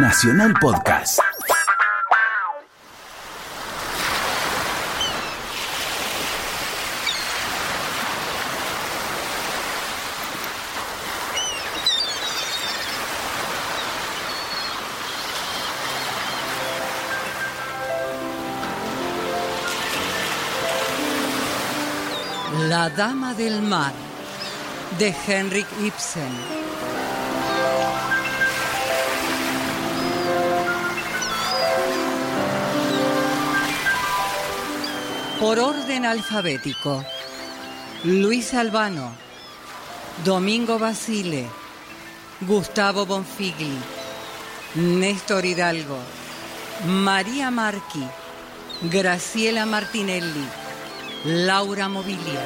Nacional Podcast. La Dama del Mar de Henrik Ibsen. Por orden alfabético. Luis Albano, Domingo Basile, Gustavo Bonfigli, Néstor Hidalgo, María Marqui, Graciela Martinelli, Laura Mobilia.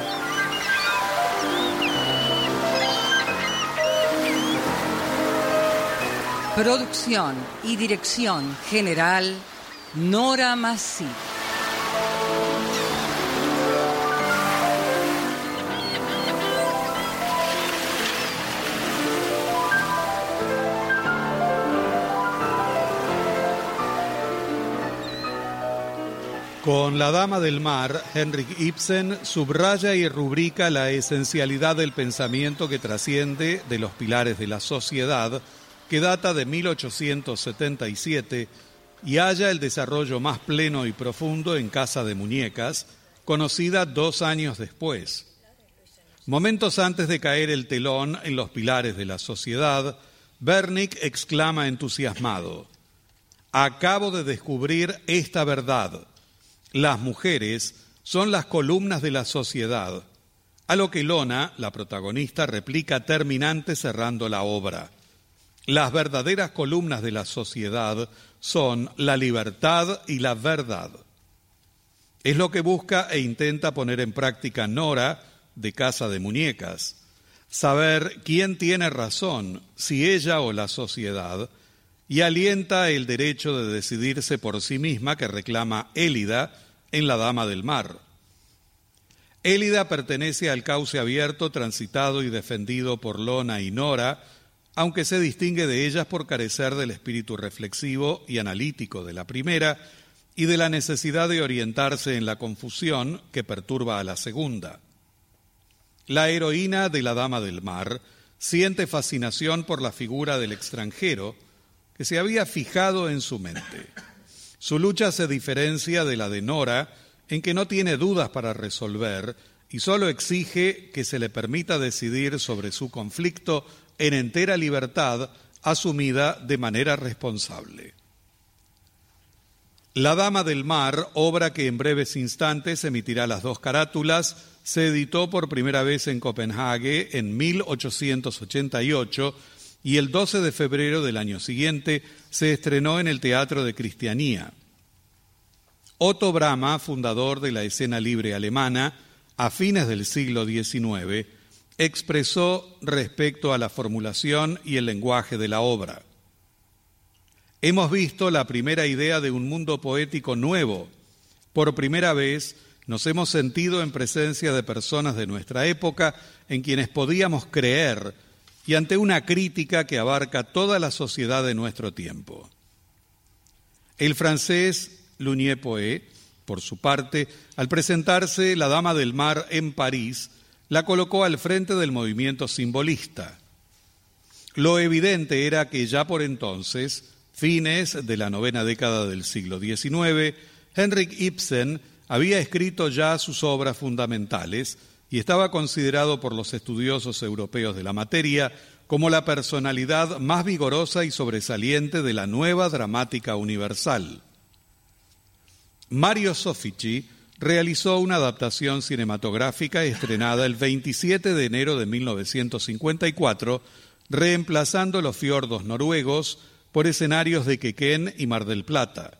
Producción y dirección general, Nora Massi. Con La Dama del Mar, Henrik Ibsen subraya y rubrica la esencialidad del pensamiento que trasciende de los pilares de la sociedad, que data de 1877 y halla el desarrollo más pleno y profundo en Casa de Muñecas, conocida dos años después. Momentos antes de caer el telón en los pilares de la sociedad, Bernick exclama entusiasmado, Acabo de descubrir esta verdad. Las mujeres son las columnas de la sociedad, a lo que Lona, la protagonista, replica terminante cerrando la obra. Las verdaderas columnas de la sociedad son la libertad y la verdad. Es lo que busca e intenta poner en práctica Nora de Casa de Muñecas. Saber quién tiene razón, si ella o la sociedad, y alienta el derecho de decidirse por sí misma que reclama Élida en La Dama del Mar. Élida pertenece al cauce abierto, transitado y defendido por Lona y Nora, aunque se distingue de ellas por carecer del espíritu reflexivo y analítico de la primera y de la necesidad de orientarse en la confusión que perturba a la segunda. La heroína de la Dama del Mar siente fascinación por la figura del extranjero que se había fijado en su mente. Su lucha se diferencia de la de Nora en que no tiene dudas para resolver y solo exige que se le permita decidir sobre su conflicto en entera libertad asumida de manera responsable. La Dama del Mar, obra que en breves instantes emitirá las dos carátulas, se editó por primera vez en Copenhague en 1888 y el 12 de febrero del año siguiente se estrenó en el Teatro de Cristianía. Otto Brahma, fundador de la escena libre alemana, a fines del siglo XIX, expresó respecto a la formulación y el lenguaje de la obra. Hemos visto la primera idea de un mundo poético nuevo. Por primera vez nos hemos sentido en presencia de personas de nuestra época en quienes podíamos creer y ante una crítica que abarca toda la sociedad de nuestro tiempo. El francés Lunier Poe, por su parte, al presentarse La Dama del Mar en París, la colocó al frente del movimiento simbolista. Lo evidente era que ya por entonces, fines de la novena década del siglo XIX, Henrik Ibsen había escrito ya sus obras fundamentales y estaba considerado por los estudiosos europeos de la materia como la personalidad más vigorosa y sobresaliente de la nueva dramática universal. Mario Sofici realizó una adaptación cinematográfica estrenada el 27 de enero de 1954, reemplazando los fiordos noruegos por escenarios de Quequén y Mar del Plata.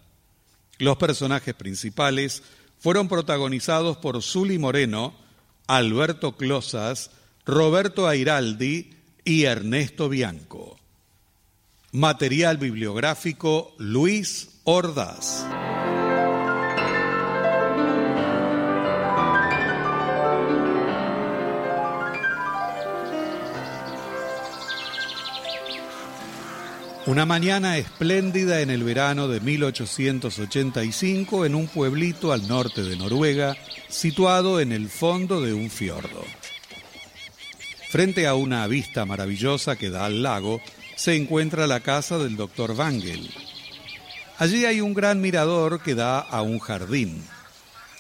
Los personajes principales fueron protagonizados por Zuli Moreno, Alberto Closas, Roberto Airaldi y Ernesto Bianco. Material bibliográfico Luis Ordaz. Una mañana espléndida en el verano de 1885 en un pueblito al norte de Noruega, situado en el fondo de un fiordo. Frente a una vista maravillosa que da al lago, se encuentra la casa del doctor Wangel. Allí hay un gran mirador que da a un jardín.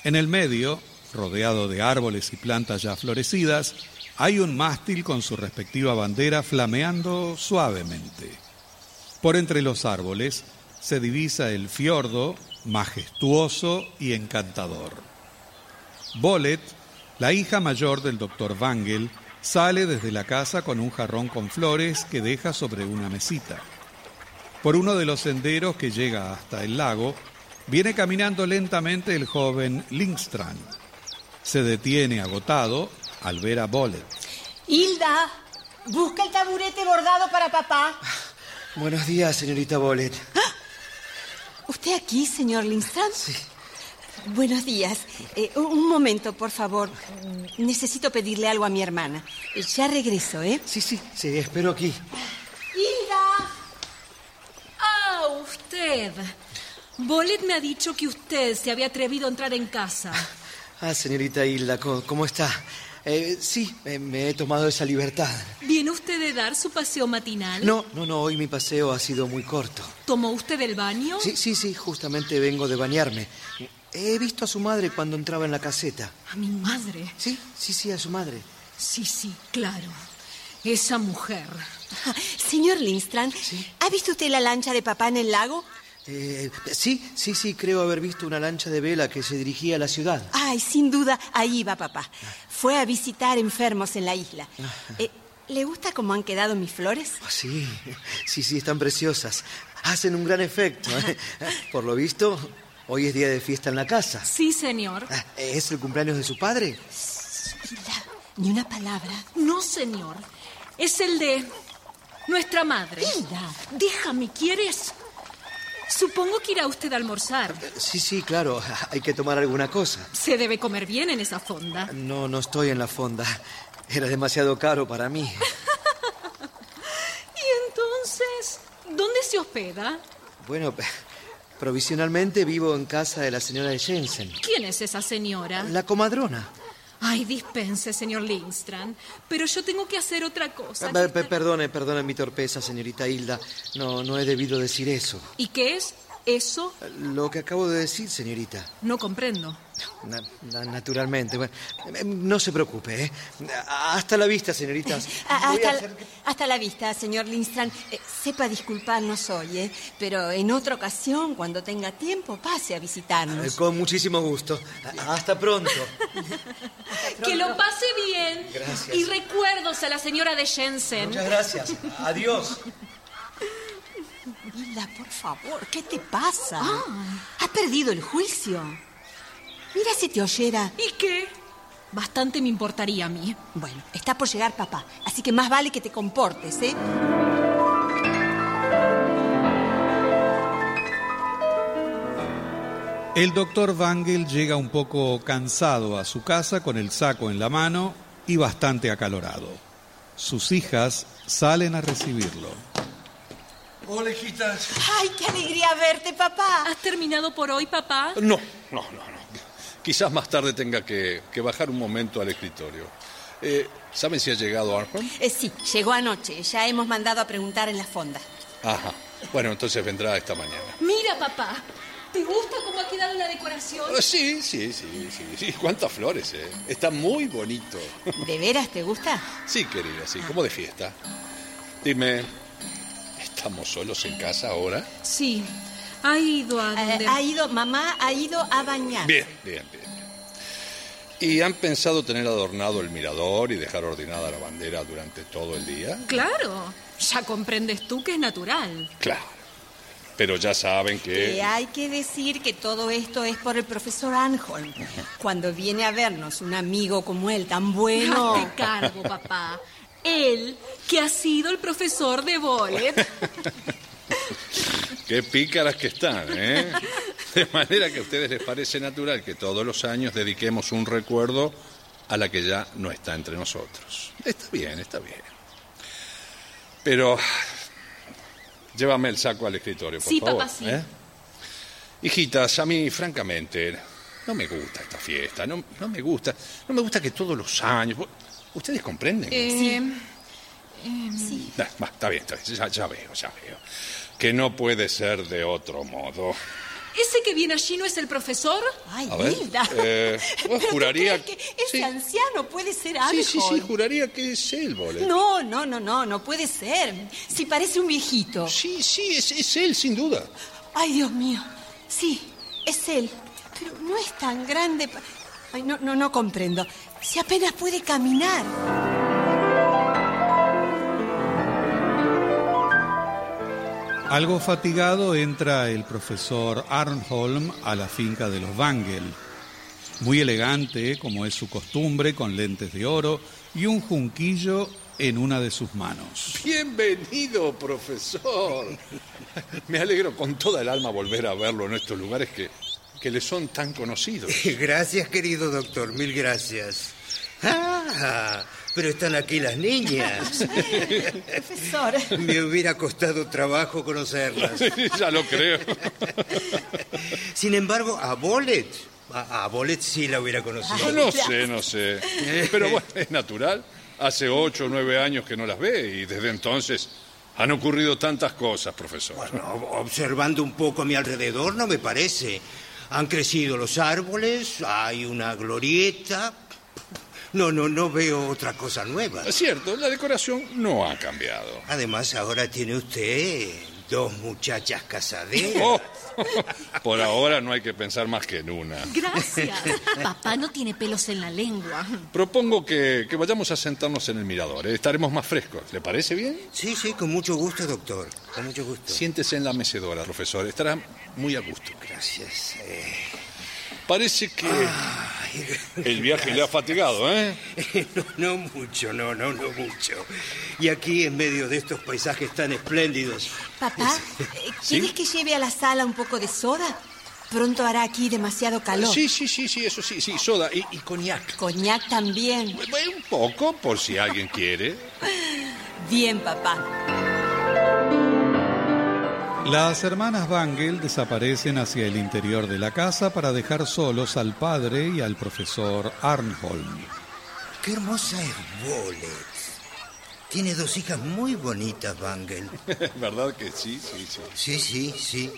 En el medio, rodeado de árboles y plantas ya florecidas, hay un mástil con su respectiva bandera flameando suavemente. Por entre los árboles se divisa el fiordo, majestuoso y encantador. Bolet, la hija mayor del doctor Wangel, sale desde la casa con un jarrón con flores que deja sobre una mesita. Por uno de los senderos que llega hasta el lago, viene caminando lentamente el joven Lindstrand. Se detiene agotado al ver a Bolet. Hilda, busca el taburete bordado para papá. Buenos días, señorita Bolet. ¡Ah! ¿Usted aquí, señor Lindstrand? Sí. Buenos días. Eh, un momento, por favor. Necesito pedirle algo a mi hermana. Ya regreso, ¿eh? Sí, sí, sí, espero aquí. ¡Hilda! Ah, usted. Bolet me ha dicho que usted se había atrevido a entrar en casa. Ah, señorita Hilda, ¿cómo, cómo está? Eh, sí, me, me he tomado esa libertad. ¿Viene usted de dar su paseo matinal? No, no, no, hoy mi paseo ha sido muy corto. ¿Tomó usted el baño? Sí, sí, sí, justamente vengo de bañarme. He visto a su madre cuando entraba en la caseta. ¿A mi madre? Sí, sí, sí, a su madre. Sí, sí, claro. Esa mujer. Señor Lindstrand, Sí. ¿ha visto usted la lancha de papá en el lago? Eh, sí, sí, sí, creo haber visto una lancha de vela que se dirigía a la ciudad. Ay, sin duda, ahí va papá. Fue a visitar enfermos en la isla. Eh, ¿Le gusta cómo han quedado mis flores? Ah, sí, sí, sí, están preciosas. Hacen un gran efecto. ¿eh? Por lo visto, hoy es día de fiesta en la casa. Sí, señor. Ah, ¿Es el cumpleaños de su padre? Ni una palabra. No, señor. Es el de nuestra madre. Hilda. Déjame, ¿quieres? Supongo que irá usted a almorzar. Sí, sí, claro. Hay que tomar alguna cosa. Se debe comer bien en esa fonda. No, no estoy en la fonda. Era demasiado caro para mí. ¿Y entonces dónde se hospeda? Bueno, provisionalmente vivo en casa de la señora Jensen, ¿Quién es esa señora? la comadrona. Ay, dispense, señor Lindstrand, pero yo tengo que hacer otra cosa. Pe- pe- Perdone, perdone mi torpeza, señorita Hilda. No, no he debido decir eso. ¿Y qué es eso? Lo que acabo de decir, señorita. No comprendo. Na- na- naturalmente. Bueno, eh, no se preocupe, ¿eh? Hasta la vista, señoritas. Hasta, hacer- hasta la vista, señor Lindstrand. Eh, sepa disculparnos hoy, ¿eh? pero en otra ocasión, cuando tenga tiempo, pase a Eh, visitarnos. Con muchísimo gusto. Hasta pronto. Que lo pase bien. Gracias. Y recuerdos a la señora de Jensen. Muchas gracias. Adiós. Hilda, por favor, ¿qué te pasa? ¿Has perdido el juicio? Mira si te oyera. ¿Y qué? Bastante me importaría a mí. Bueno, está por llegar papá, así que más vale que te comportes, ¿eh? El doctor Wangel llega un poco cansado a su casa con el saco en la mano y bastante acalorado. Sus hijas salen a recibirlo. Hola, hijitas. ¡Ay, qué alegría verte, papá! ¿Has terminado por hoy, papá? No, no, no, no. Quizás más tarde tenga que, que bajar un momento al escritorio. Eh, ¿Saben si ha llegado Armstrong? Eh, sí, llegó anoche. Ya hemos mandado a preguntar en la fonda. Ajá. Bueno, entonces vendrá esta mañana. Mira, papá. ¿Te gusta cómo ha quedado la decoración? Ah, Sí, sí, sí, sí, sí. ¿Cuántas flores, eh? Está muy bonito. ¿De veras te gusta? Sí, querida, sí, como de fiesta. Dime, ¿estamos solos en casa ahora? Sí. Ha ido a Eh, donde... ha ido, mamá ha ido a bañar. Bien, bien, bien. ¿Y han pensado tener adornado el mirador y dejar ordenada la bandera durante todo el día? Claro. Ya comprendes tú que es natural. Claro. Pero ya saben que... Que hay que decir que todo esto es por el profesor Anholm. Cuando viene a vernos un amigo como él, tan bueno. Hazte cargo, papá. Él, que ha sido el profesor de Bolet. Qué pícaras que están, ¿eh? De manera que a ustedes les parece natural que todos los años dediquemos un recuerdo a la que ya no está entre nosotros. Está bien, está bien. Pero llévame el saco al escritorio, por Sí, favor. papá, sí. ¿eh? Hijitas, a mí, francamente, no me gusta esta fiesta. No, no me gusta. No me gusta que todos los años. ¿Ustedes comprenden? Eh, Nah, va, está bien, está bien, ya, ya veo, ya veo. Que no puede ser de otro modo. ¿Ese que viene allí no es el profesor? Ay, A ver, Hilda. eh, ¿Pero qué juraría que ese sí. anciano puede ser Sí, Arnold? sí, sí, juraría que es él, Bolet. No, no, no, no, no puede ser. Si parece un viejito. Sí, sí, es, es él, sin duda. Ay, Dios mío. Sí, es él. Pero no es tan grande. pa- Ay, no, no, no comprendo. Si apenas puede caminar. Algo fatigado entra el profesor Arnholm a la finca de los Wangel. Muy elegante, como es su costumbre, con lentes de oro y un junquillo en una de sus manos. Bienvenido, profesor. Me alegro con toda el alma volver a verlo en estos lugares que, que le son tan conocidos. Gracias, querido doctor, mil gracias. Ah, pero están aquí las niñas. Profesor. Me hubiera costado trabajo conocerlas. ya lo creo. Sin embargo, a Bolet, a, a Bolet sí la hubiera conocido. No, no sé, no sé. Pero bueno, es natural. Hace ocho o nueve años que no las ve y desde entonces han ocurrido tantas cosas, profesor. Bueno, observando un poco a mi alrededor, no me parece. Han crecido los árboles, hay una glorieta. No, no, no veo otra cosa nueva. Es cierto, la decoración no ha cambiado. Además, ahora tiene usted dos muchachas casaderas. Oh, por ahora no hay que pensar más que en una. Gracias. Papá no tiene pelos en la lengua. Propongo que, que vayamos a sentarnos en el mirador. ¿eh? Estaremos más frescos. ¿Le parece bien? Sí, sí, con mucho gusto, doctor. Con mucho gusto. Siéntese en la mecedora, profesor. Estará muy a gusto. Gracias. Eh, Parece que el viaje le ha fatigado, ¿eh? no, no mucho, no, no, no mucho. Y aquí, en medio de estos paisajes tan espléndidos. Papá, eh, ¿quieres que lleve a la sala un poco de soda? Pronto hará aquí demasiado calor. Sí, sí, sí, sí, eso sí, sí, soda y, y coñac. Coñac también. Un poco, por si alguien quiere. Bien, papá. Las hermanas Wangel desaparecen hacia el interior de la casa para dejar solos al padre y al profesor Arnholm. Qué hermosa es Bolet. Tiene dos hijas muy bonitas, Bangel. ¿Verdad que sí? Sí, sí. Sí, sí, sí.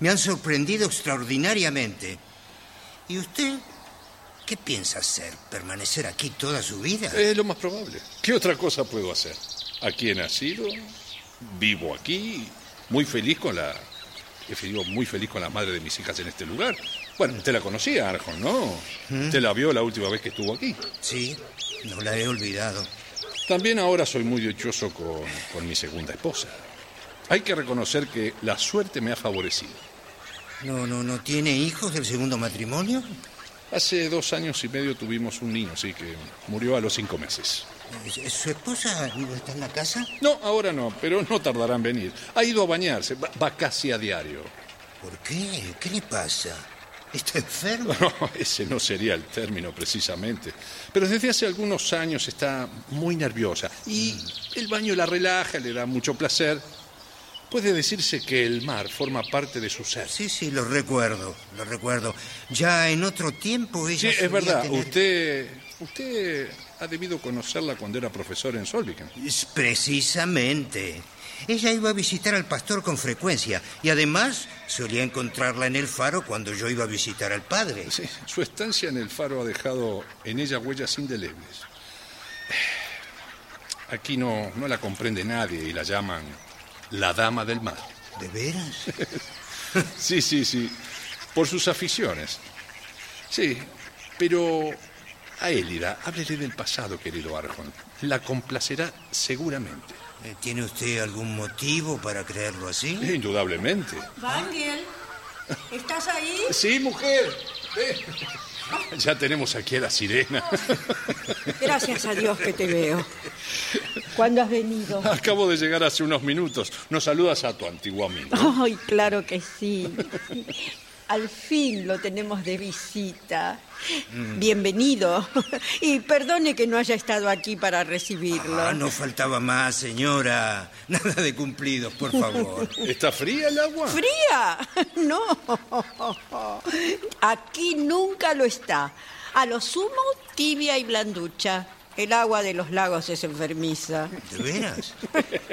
Me han sorprendido extraordinariamente. ¿Y usted qué piensa hacer? ¿Permanecer aquí toda su vida? Es lo más probable. ¿Qué otra cosa puedo hacer? Aquí he nacido, vivo aquí, muy feliz con la... Sido muy feliz con la madre de mis hijas en este lugar. Bueno, usted la conocía, Arjon, ¿no? Usted la vio la última vez que estuvo aquí. Sí, no la he olvidado. También ahora soy muy dichoso con, con mi segunda esposa. Hay que reconocer que la suerte me ha favorecido. ¿No, no, no tiene hijos del segundo matrimonio? Hace dos años y medio tuvimos un niño, sí, que murió a los cinco meses. ¿Es- ¿Su esposa no está en la casa? No, ahora no, pero no tardará en venir. Ha ido a bañarse, va, va casi a diario. ¿Por qué? ¿Qué le pasa? ¿Está enfermo? No, ese no sería el término precisamente. Pero desde hace algunos años está muy nerviosa y el baño la relaja, le da mucho placer. Puede decirse que el mar forma parte de su ser. Sí, sí, lo recuerdo, lo recuerdo. Ya en otro tiempo ella Sí, es verdad. tener- Usted, usted ha debido conocerla cuando era profesor en Solviken. Precisamente. Ella iba a visitar al pastor con frecuencia y además solía encontrarla en el faro cuando yo iba a visitar al padre. Sí, su estancia en el faro ha dejado en ella huellas indelebles. Aquí no, no la comprende nadie y la llaman la dama del mar. ¿De veras? Sí, sí, sí. Por sus aficiones. Sí, pero a Élida, háblele del pasado, querido Arjon. La complacerá seguramente. Eh, ¿Tiene usted algún motivo para creerlo así? Indudablemente. Daniel, ¿estás ahí? Sí, mujer. Ya tenemos aquí a la sirena. Gracias a Dios que te veo. ¿Cuándo has venido? Acabo de llegar hace unos minutos. Nos saludas a tu antiguo amigo. Ay, claro que sí. Al fin lo tenemos de visita. Bienvenido. Y perdone que no haya estado aquí para recibirlo. Ah, no faltaba más, señora. Nada de cumplidos, por favor. ¿Está fría el agua? ¿Fría? No. Aquí nunca lo está. A lo sumo, tibia y blanducha. El agua de los lagos es enfermiza. ¿De veras?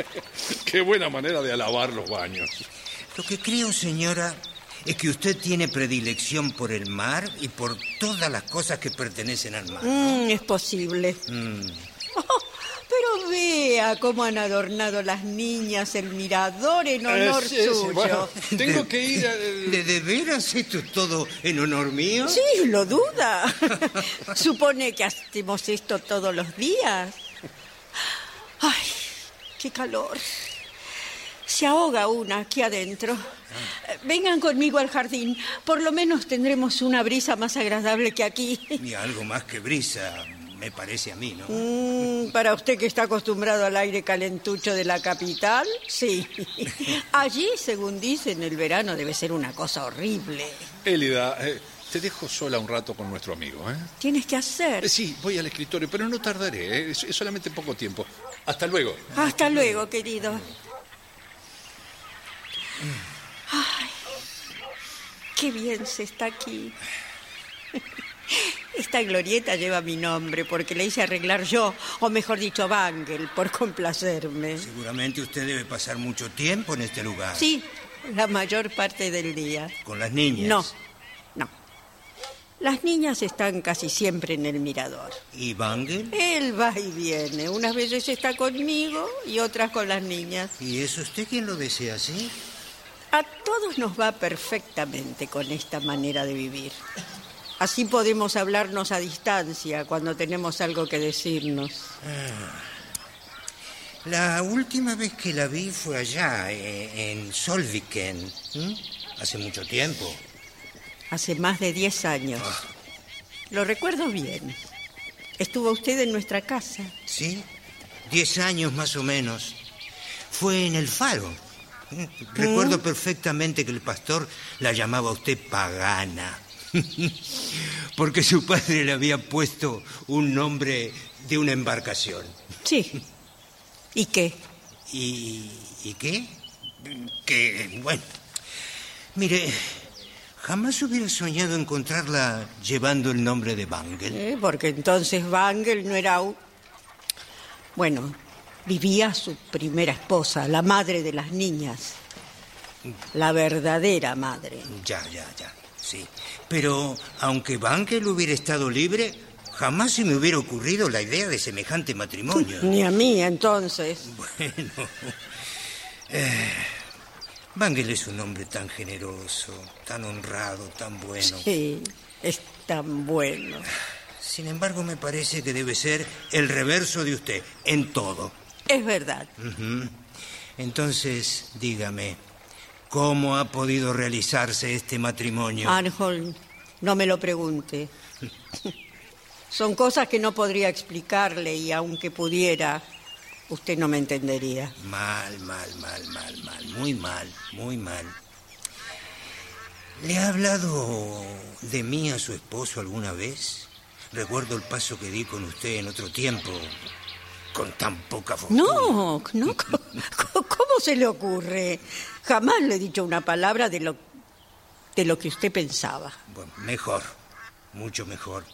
Qué buena manera de alabar los baños. Lo que creo, señora, es que usted tiene predilección por el mar y por todas las cosas que pertenecen al mar. Mm, es posible. Mm. Oh, pero vea cómo han adornado las niñas el mirador en honor Eh, sí, sí, suyo. bueno, tengo que ir a... ¿De, de veras esto es todo en honor mío? Sí, lo duda. Supone que hacemos esto todos los días. Ay, qué calor. Se ahoga una aquí adentro. Vengan conmigo al jardín. Por lo menos tendremos una brisa más agradable que aquí. Y algo más que brisa, me parece a mí, ¿no? Mm, para usted que está acostumbrado al aire calentucho de la capital, sí. Allí, según dicen, el verano debe ser una cosa horrible. Élida, eh, te dejo sola un rato con nuestro amigo, ¿eh? Tienes que hacer. Eh, Sí, voy al escritorio, pero no tardaré, ¿eh? es, es solamente poco tiempo. Hasta luego. Hasta luego, querido. Ay, qué bien se está aquí. Esta glorieta lleva mi nombre porque le hice arreglar yo, o mejor dicho, Bangel, por complacerme. Seguramente usted debe pasar mucho tiempo en este lugar. Sí, la mayor parte del día. Con las niñas. No, no. Las niñas están casi siempre en el mirador. ¿Y Bangel? Él va y viene. Unas veces está conmigo y otras con las niñas. ¿Y es usted quien lo desea así? A todos nos va perfectamente con esta manera de vivir. Así podemos hablarnos a distancia cuando tenemos algo que decirnos. La última vez que la vi fue allá, eh, en Solviken. Hace mucho tiempo. Hace más de 10 años. Lo recuerdo bien. Estuvo usted en nuestra casa. ¿Sí? Diez años más o menos. Fue en el faro. Recuerdo perfectamente que el pastor la llamaba a usted pagana. Porque su padre le había puesto un nombre de una embarcación. Sí. ¿Y qué? ¿Y, ¿y qué? Que, bueno, mire, jamás hubiera soñado encontrarla llevando el nombre de Bangel. Eh, Porque entonces Bangel no era un... Bueno, vivía su primera esposa, la madre de las niñas. La verdadera madre. Ya, ya, ya, sí. Pero aunque Bangel hubiera estado libre, jamás se me hubiera ocurrido la idea de semejante matrimonio. Ni a mí, entonces. Bueno. Eh, Bangel es un hombre tan generoso, tan honrado, tan bueno. Sí, es tan bueno. Sin embargo, me parece que debe ser el reverso de usted, en todo. Es verdad. Entonces, dígame, ¿cómo ha podido realizarse este matrimonio? Arnold, no me lo pregunte. Son cosas que no podría explicarle y aunque pudiera, usted no me entendería. Mal, mal, mal, mal, mal, muy mal, muy mal. ¿Le ha hablado de mí a su esposo alguna vez? Recuerdo el paso que di con usted en otro tiempo, con tan poca fortuna. No, no. ¿Cómo, se le ocurre? Jamás le he dicho una palabra de lo, de lo que usted pensaba. Bueno, mejor, mucho mejor.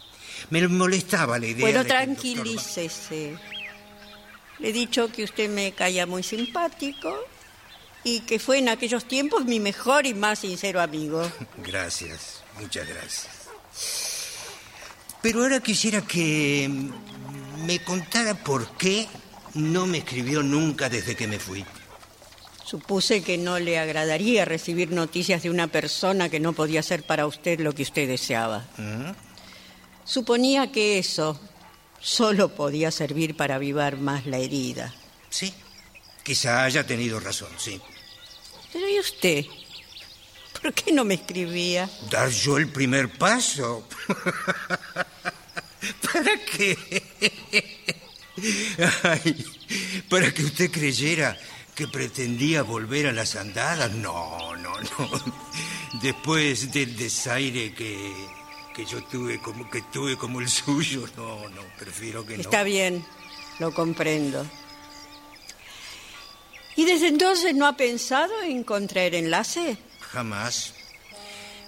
Me molestaba la idea Bueno, de doctor tranquilícese. Le he dicho que usted me caía muy simpático y que fue en aquellos tiempos mi mejor y más sincero amigo. Gracias, muchas gracias. Pero ahora quisiera que me contara por qué no me escribió nunca desde que me fui. Supuse que no le agradaría recibir noticias de una persona que no podía ser para usted lo que usted deseaba. ¿Mm? Suponía que eso solo podía servir para avivar más la herida. Sí, quizá haya tenido razón, sí. Pero ¿y usted? ¿Por qué no me escribía? Dar yo el primer paso. ¿Para qué? Ay, ¿Para que usted creyera que pretendía volver a las andadas? No, no, no. Después del desaire que, que yo tuve como que tuve como el suyo, no, no, prefiero que no. Está bien, lo comprendo. ¿Y desde entonces no ha pensado en contraer enlace? Jamás.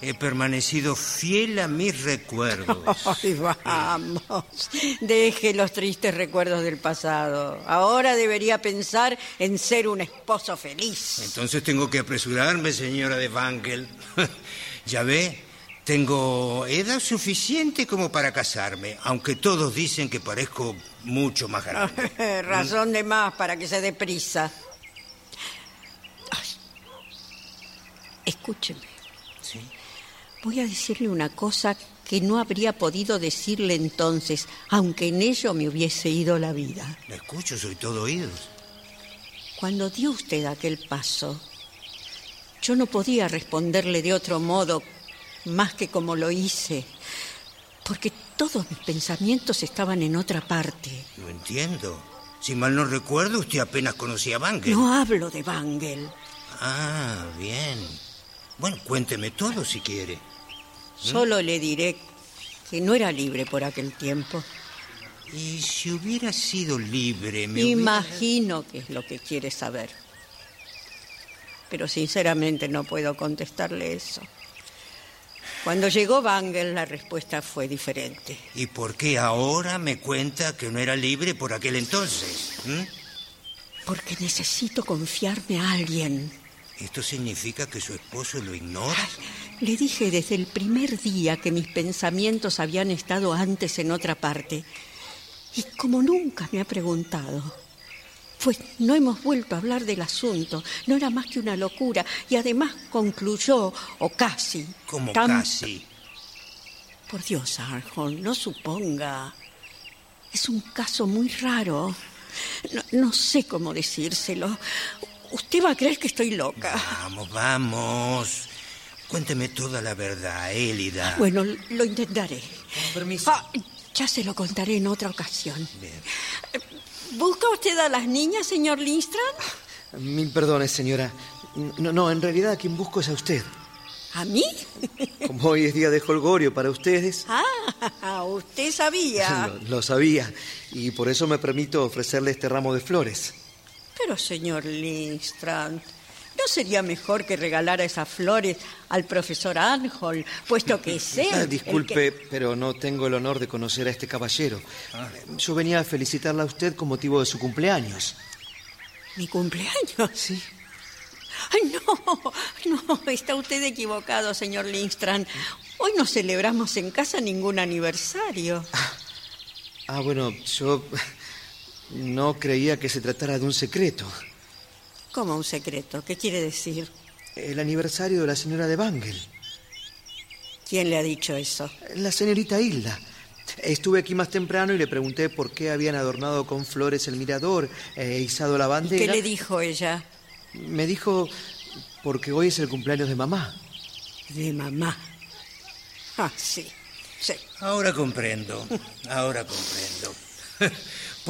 He permanecido fiel a mis recuerdos. Ay, vamos. Deje los tristes recuerdos del pasado. Ahora debería pensar en ser un esposo feliz. Entonces tengo que apresurarme, señora de Wangel. ya ve, tengo edad suficiente como para casarme, aunque todos dicen que parezco mucho más grande. Razón de más para que se dé prisa. Ay. Escúcheme. ¿Sí? Voy a decirle una cosa que no habría podido decirle entonces, aunque en ello me hubiese ido la vida. La escucho, soy todo oídos. Cuando dio usted aquel paso, yo no podía responderle de otro modo más que como lo hice, porque todos mis pensamientos estaban en otra parte. No entiendo. Si mal no recuerdo, usted apenas conocía a Wangel. No hablo de Wangel. Ah, bien. Bueno, cuénteme todo si quiere. Solo le diré que no era libre por aquel tiempo. Y si hubiera sido libre, me hubiera- Imagino que es lo que quiere saber. Pero sinceramente no puedo contestarle eso. Cuando llegó Wangel, la respuesta fue diferente. ¿Y por qué ahora me cuenta que no era libre por aquel entonces? ¿Mm? Porque necesito confiarme a alguien. ¿Esto significa que su esposo lo ignora? Le dije desde el primer día que mis pensamientos habían estado antes en otra parte. Y como nunca me ha preguntado, pues no hemos vuelto a hablar del asunto. No era más que una locura. Y además concluyó, o casi. Como tan- casi. Por Dios, Arjón, no suponga. Es un caso muy raro. No, no sé cómo decírselo. Usted va a creer que estoy loca. Vamos, vamos. Cuénteme toda la verdad, Élida. Bueno, lo intentaré. permiso. Ah, ya se lo contaré en otra ocasión. Bien. ¿Busca usted a las niñas, señor Lindstrand? Mil perdones, señora. No, no, en realidad a quien busco es a usted. ¿A mí? Como hoy es día de holgorio para ustedes, Ah, usted sabía. lo, lo sabía. Y por eso me permito ofrecerle este ramo de flores. Pero, señor Lindstrand, ¿no sería mejor que regalara esas flores al profesor Anhol, puesto que es él? Ah, disculpe, que- pero no tengo el honor de conocer a este caballero. Yo venía a felicitarla a usted con motivo de su cumpleaños. ¿Mi cumpleaños? Sí. Ay, no, no, está usted equivocado, señor Lindstrand. Hoy no celebramos en casa ningún aniversario. Ah, bueno, yo no creía que se tratara de un secreto. ¿Cómo un secreto? ¿Qué quiere decir? El aniversario de la señora de Bangel. ¿Quién le ha dicho eso? La señorita Hilda. Estuve aquí más temprano y le pregunté por qué habían adornado con flores el mirador e izado la ¿Qué bandera. le dijo ella? Me dijo porque hoy es el cumpleaños de mamá. De mamá. Ah, sí, sí. Ahora comprendo, ahora comprendo.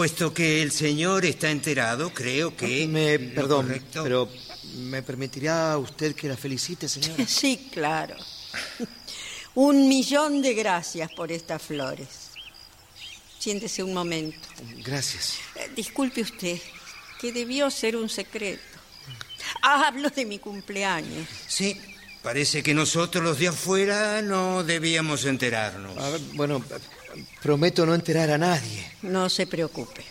Puesto que el señor está enterado, creo que... Me, lo perdón, correcto- pero ¿me permitirá usted que la felicite, señora? Sí, claro. Un millón de gracias por estas flores. Siéntese un momento. Gracias. Eh, disculpe usted, que debió ser un secreto. Ah, hablo de mi cumpleaños. Sí, parece que nosotros los de afuera no debíamos enterarnos. A ver, bueno, prometo no enterar a nadie. No se preocupe.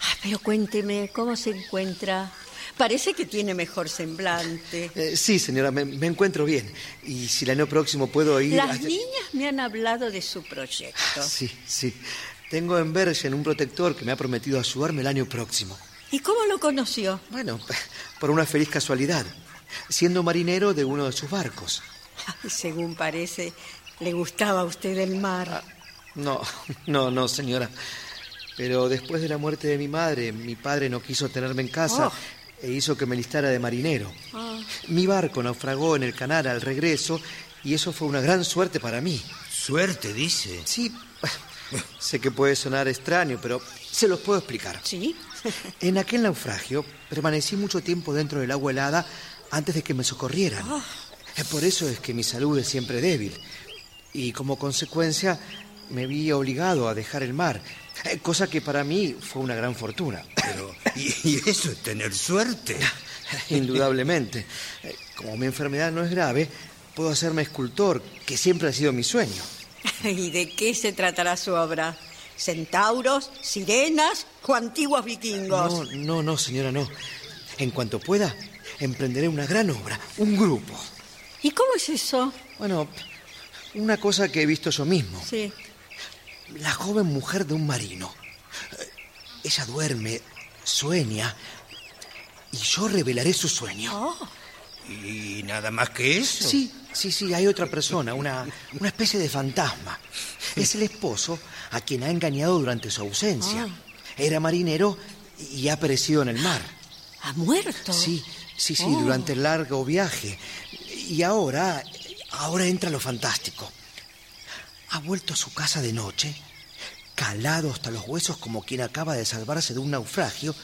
Ah, pero cuénteme, ¿cómo se encuentra? Parece que tiene mejor semblante. Eh, sí, señora, me, me encuentro bien. Y si el año próximo puedo ir... Las a- niñas me han hablado de su proyecto. Sí, sí. Tengo en Bergen un protector que me ha prometido ayudarme el año próximo. ¿Y cómo lo conoció? Bueno, por una feliz casualidad. Siendo marinero de uno de sus barcos. Ay, según parece, le gustaba a usted el mar. No, no, no, señora. Pero después de la muerte de mi madre, mi padre no quiso tenerme en casa Oh. e hizo que me listara de marinero. Ah. Mi barco naufragó en el canal al regreso y eso fue una gran suerte para mí. Suerte, dice. Sí, sé que puede sonar extraño, pero se los puedo explicar. ¿Sí? En aquel naufragio permanecí mucho tiempo dentro del agua helada antes de que me socorrieran. Eh, Por eso es que mi salud es siempre débil. Y como consecuencia me vi obligado a dejar el mar, eh, cosa que para mí fue una gran fortuna. Pero, y, y eso es tener suerte. Indudablemente. Eh, Como mi enfermedad no es grave, puedo hacerme escultor, que siempre ha sido mi sueño. ¿Y de qué se tratará su obra? ¿Centauros, sirenas o antiguos vikingos? No, no, no, señora, no. En cuanto pueda, emprenderé una gran obra, un grupo. ¿Y cómo es eso? Bueno, una cosa que he visto yo mismo. Sí. La joven mujer de un marino. Ella duerme, sueña, y yo revelaré su sueño. Oh, ¿Y nada más que eso? Sí, sí, sí, hay otra persona, una, una especie de fantasma. Es el esposo a quien ha engañado durante su ausencia. Era marinero y ha perecido en el mar. ¿ha muerto? Sí, sí, sí, Oh. durante el largo viaje. Y ahora, ahora entra lo fantástico. Ha vuelto a su casa de noche, calado hasta los huesos como quien acaba de salvarse de un naufragio,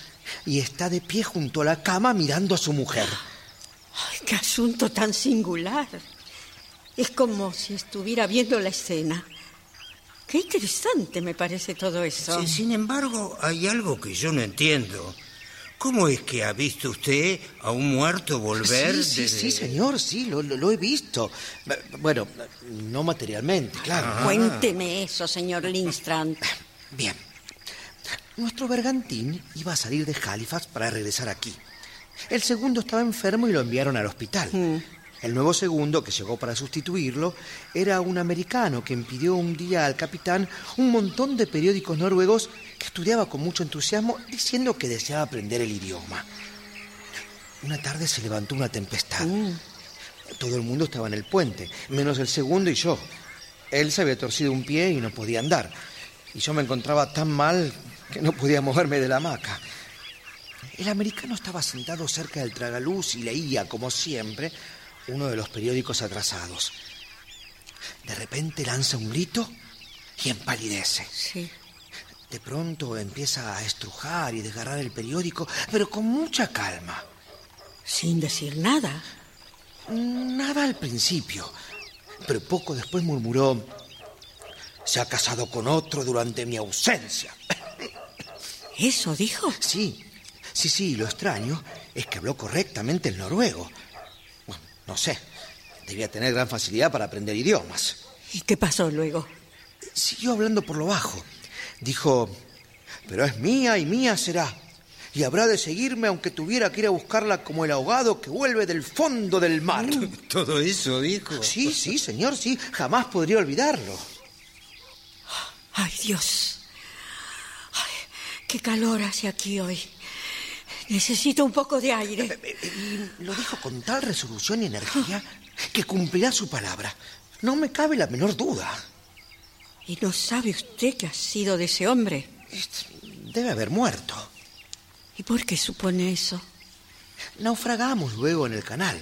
y está de pie junto a la cama mirando a su mujer. Ay, qué asunto tan singular. Es como si estuviera viendo la escena. Qué interesante me parece todo eso. Sí, sin embargo, hay algo que yo no entiendo. ¿Cómo es que ha visto usted a un muerto volver Sí, sí, desde- sí, señor, sí, lo, lo- lo he visto. Bueno, no materialmente, claro. Cuénteme eso, señor Lindstrand. Bien. Nuestro bergantín iba a salir de Halifax para regresar aquí. El segundo estaba enfermo y lo enviaron al hospital. El nuevo segundo, que llegó para sustituirlo, era un americano que pidió un día al capitán un montón de periódicos noruegos que estudiaba con mucho entusiasmo, diciendo que deseaba aprender el idioma. Una tarde se levantó una tempestad. Todo el mundo estaba en el puente, menos el segundo y yo. Él se había torcido un pie y no podía andar. Y yo me encontraba tan mal que no podía moverme de la hamaca. El americano estaba sentado cerca del tragaluz y leía, como siempre, uno de los periódicos atrasados. De repente lanza un grito y empalidece. Sí. De pronto empieza a estrujar y desgarrar el periódico, pero con mucha calma. Sin decir nada. Nada al principio, pero poco después murmuró, se ha casado con otro durante mi ausencia. ¿Eso dijo? Sí, sí, sí, lo extraño es que habló correctamente el noruego. No sé, debía tener gran facilidad para aprender idiomas. ¿Y qué pasó luego? Siguió hablando por lo bajo. Dijo, pero es mía y mía será. Y habrá de seguirme aunque tuviera que ir a buscarla como el ahogado que vuelve del fondo del mar. Todo eso dijo. Sí, sí, señor, sí. Jamás podría olvidarlo. Ay, Dios. Ay, qué calor hace aquí hoy. Necesito un poco de aire. Y lo dijo con tal resolución y energía que cumplirá su palabra. No me cabe la menor duda. ¿Y no sabe usted qué ha sido de ese hombre? Debe haber muerto. ¿Y por qué supone eso? Naufragamos luego en el canal.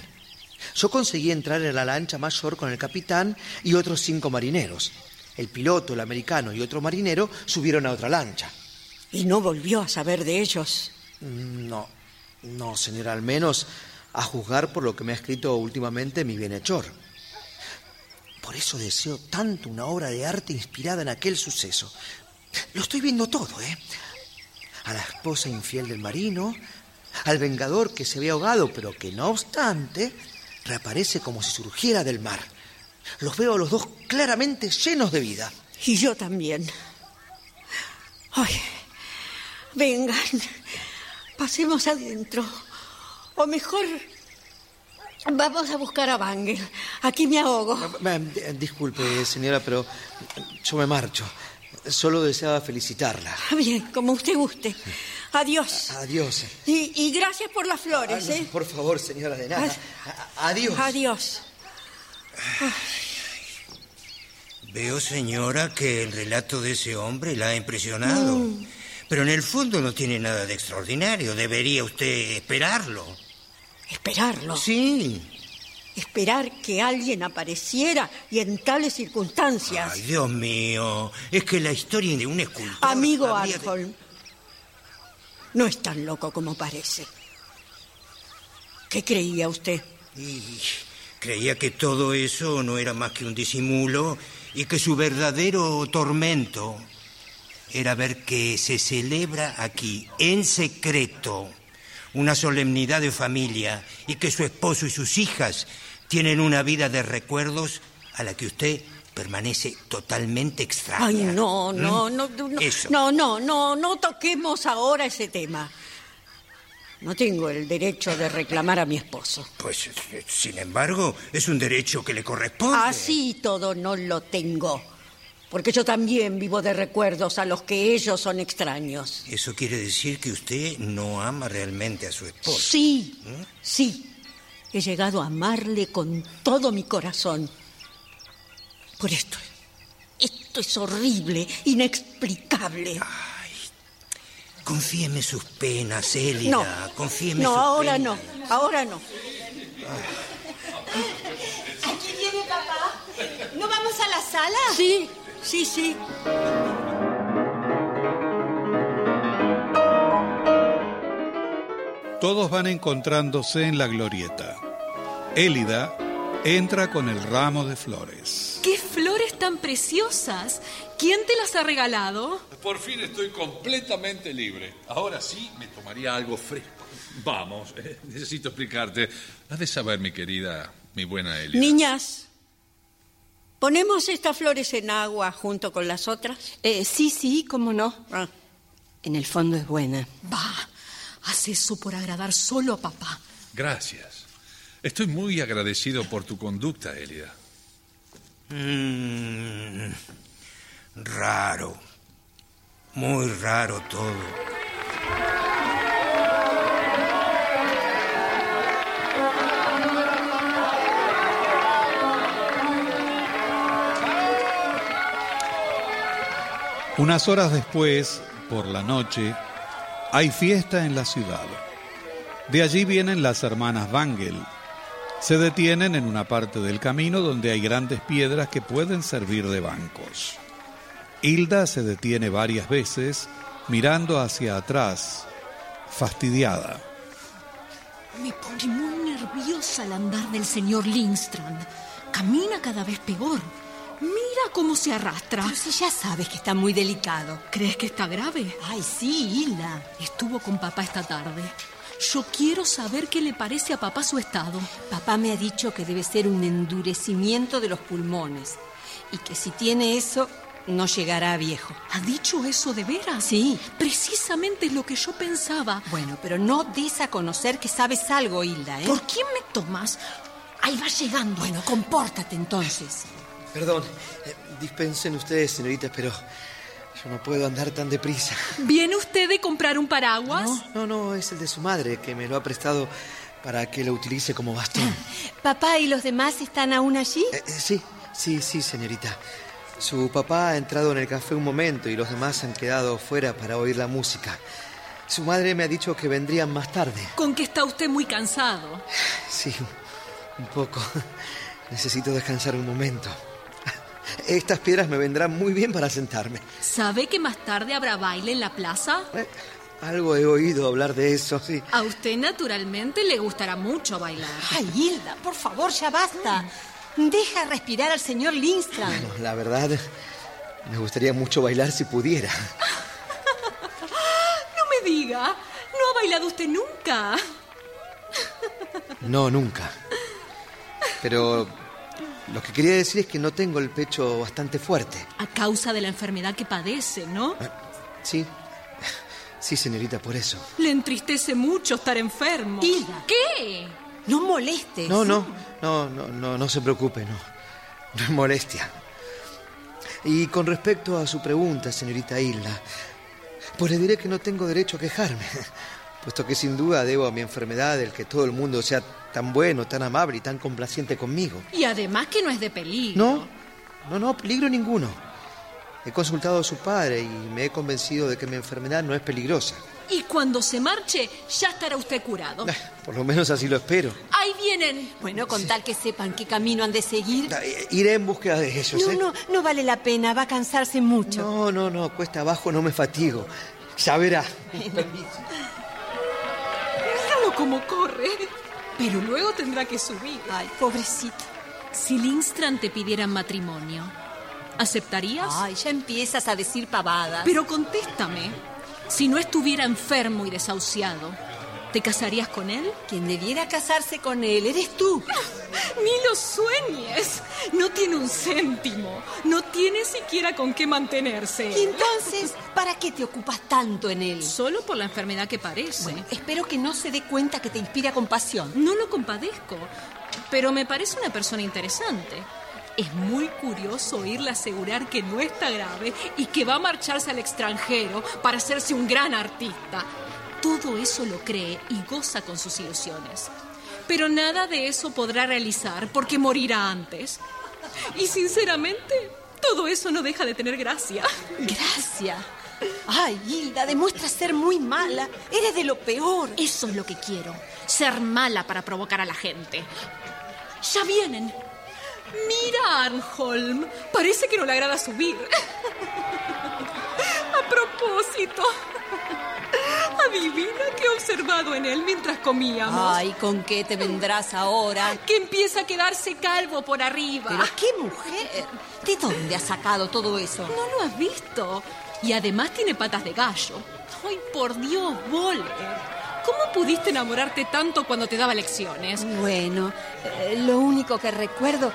Yo conseguí entrar en la lancha mayor con el capitán y otros cinco marineros. El piloto, el americano y otro marinero subieron a otra lancha. ¿Y no volvió a saber de ellos? No, no, señora, al menos a juzgar por lo que me ha escrito últimamente mi bienhechor. Por eso deseo tanto una obra de arte inspirada en aquel suceso. Lo estoy viendo todo, ¿eh? A la esposa infiel del marino, al vengador que se había ahogado, pero que no obstante reaparece como si surgiera del mar. Los veo a los dos claramente llenos de vida. Y yo también. Ay, vengan, pasemos adentro. O mejor, vamos a buscar a Bangel. Aquí me ahogo. Eh, Disculpe, señora, pero yo me marcho. Solo deseaba felicitarla. Bien, como usted guste. Adiós. Adiós. Y, y gracias por las flores, Ah, no, ¿eh? Por favor, señora, de nada. Adiós. Adiós. Veo, señora, que el relato de ese hombre la ha impresionado. Mm. Pero en el fondo no tiene nada de extraordinario. Debería usted esperarlo. Esperarlo. Sí. Esperar que alguien apareciera y en tales circunstancias. Ay, Dios mío. Es que la historia de un escultor. Amigo de- Arholm, no es tan loco como parece. ¿Qué creía usted? Y creía que todo eso no era más que un disimulo y que su verdadero tormento era ver que se celebra aquí, en secreto, una solemnidad de familia y que su esposo y sus hijas tienen una vida de recuerdos a la que usted permanece totalmente extraña. Ay, no, ¿Mm? no, no, no, Eso. no, no, no, no toquemos ahora ese tema. No tengo el derecho de reclamar a mi esposo. Pues, eh, sin embargo, es un derecho que le corresponde. Así todo no lo tengo. Porque yo también vivo de recuerdos a los que ellos son extraños. Eso quiere decir que usted no ama realmente a su esposo. Sí, sí. He llegado a amarle con todo mi corazón. Por esto. Esto es horrible, inexplicable. Confíeme sus penas, Elida. No, Confíeme no, sus ahora penas. no, ahora no. ¿Aquí viene papá? ¿No vamos a la sala? Sí, sí, sí. Todos van encontrándose en la glorieta. Élida entra con el ramo de flores. ¡Qué flores tan preciosas! ¿Quién te las ha regalado? Por fin estoy completamente libre. Ahora sí me tomaría algo fresco. Vamos, eh, necesito explicarte. Has de saber, mi querida, mi buena Elida. Niñas, ¿ponemos estas flores en agua junto con las otras? Eh, sí, sí, cómo no. Ah, En el fondo es buena. Va, haz eso por agradar solo a papá. Gracias. Estoy muy agradecido por tu conducta, Elida. Mm, raro. Muy raro todo. Unas horas después, por la noche, hay fiesta en la ciudad. De allí vienen las hermanas Wangel. Se detienen en una parte del camino donde hay grandes piedras que pueden servir de bancos. Hilda se detiene varias veces mirando hacia atrás, fastidiada. Me pone muy nerviosa el andar del señor Lindstrand. Camina cada vez peor. Mira cómo se arrastra. Pero si ya sabes que está muy delicado. ¿Crees que está grave? Ay, sí, Hilda. Estuvo con papá esta tarde. Yo quiero saber qué le parece a papá su estado. Papá me ha dicho que debe ser un endurecimiento de los pulmones y que si tiene eso no llegará a viejo. ¿Ha dicho eso de veras? Sí. Precisamente es lo que yo pensaba. Bueno, pero no des a conocer que sabes algo, Hilda, ¿eh? ¿Por quién me tomas? Ahí va llegando. Bueno, compórtate entonces. Perdón, eh, dispensen ustedes, señoritas, pero yo no puedo andar tan deprisa. ¿Viene usted de comprar un paraguas? No, no, no, es el de su madre que me lo ha prestado para que lo utilice como bastón. ¿Papá y los demás están aún allí? Eh, eh, sí, sí, sí, señorita. Su papá ha entrado en el café un momento y los demás han quedado fuera para oír la música. Su madre me ha dicho que vendrían más tarde. Con que está usted muy cansado. Sí, un poco. Necesito descansar un momento. Estas piedras me vendrán muy bien para sentarme. ¿Sabe que más tarde habrá baile en la plaza? Eh, algo he oído hablar de eso, sí. A usted naturalmente le gustará mucho bailar. Ay, Hilda, por favor, ya basta. Deja respirar al señor Lindstrand. Bueno, la verdad, me gustaría mucho bailar si pudiera. No me diga, no ha bailado usted nunca. No, nunca. Pero lo que quería decir es que no tengo el pecho bastante fuerte. A causa de la enfermedad que padece, ¿no? Sí, sí, señorita, por eso. Le entristece mucho estar enfermo. Hilda. ¿Qué? No molestes. No, no, no, no, no, no se preocupe, no. No es molestia. Y con respecto a su pregunta, señorita Hilda, pues le diré que no tengo derecho a quejarme, puesto que sin duda debo a mi enfermedad el que todo el mundo sea tan bueno, tan amable y tan complaciente conmigo. Y además que no es de peligro. No, no, no, peligro ninguno. He consultado a su padre y me he convencido de que mi enfermedad no es peligrosa. Y cuando se marche, ya estará usted curado. Ah, Por lo menos así lo espero. Ahí vienen. Bueno, con tal que sepan qué camino han de seguir. Ah, eh, Iré en búsqueda de ellos, No, ¿eh? no, no vale la pena, va a cansarse mucho. No, no, no, cuesta abajo no me fatigo. Ya verá. Míralo cómo corre. pero luego tendrá que subir. Ay, pobrecito. Si Lindstrand te pidiera matrimonio, ¿aceptarías? Ay, ya empiezas a decir pavadas. Pero contéstame, si no estuviera enfermo y desahuciado, ¿te casarías con él? Quien debiera casarse con él eres tú. Ni lo sueñes. No tiene un céntimo. No tiene siquiera con qué mantenerse. Y entonces, ¿para qué te ocupas tanto en él? Solo por la enfermedad que parece. Bueno, espero que no se dé cuenta que te inspira compasión. No lo compadezco, pero me parece una persona interesante. Es muy curioso oírle asegurar que no está grave y que va a marcharse al extranjero para hacerse un gran artista. Todo eso lo cree y goza con sus ilusiones. Pero nada de eso podrá realizar porque morirá antes. Y sinceramente, todo eso no deja de tener gracia. Gracia. Ay, Hilda, demuestras ser muy mala. Eres de lo peor. Eso es lo que quiero. Ser mala para provocar a la gente. Ya vienen. Mira, Arnholm. Parece que no le agrada subir. A propósito. Adivina qué he observado en él mientras comíamos. Ay, ¿con qué te vendrás ahora? Que empieza a quedarse calvo por arriba. Pero qué mujer. ¿De dónde has sacado todo eso? ¿No lo has visto? Y además tiene patas de gallo. Ay, por Dios, Voller. ¿Cómo pudiste enamorarte tanto cuando te daba lecciones? Bueno, eh, lo único que recuerdo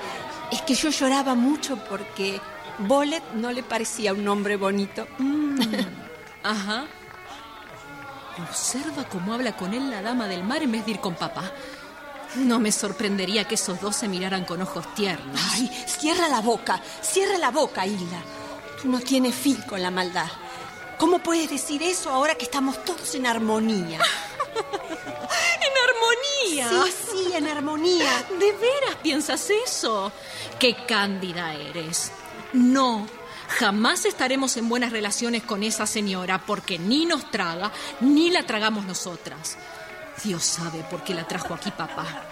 es que yo lloraba mucho porque Bolet no le parecía un hombre bonito. Mm. Ajá. Observa cómo habla con él la dama del mar en vez de ir con papá. No me sorprendería que esos dos se miraran con ojos tiernos. Ay, cierra la boca, cierra la boca, Hilda. Tú no tienes fin con la maldad. ¿Cómo puedes decir eso ahora que estamos todos en armonía? ¿En armonía? Sí, sí, en armonía. ¿De veras piensas eso? ¡Qué cándida eres! No, jamás estaremos en buenas relaciones con esa señora porque ni nos traga ni la tragamos nosotras. Dios sabe por qué la trajo aquí papá.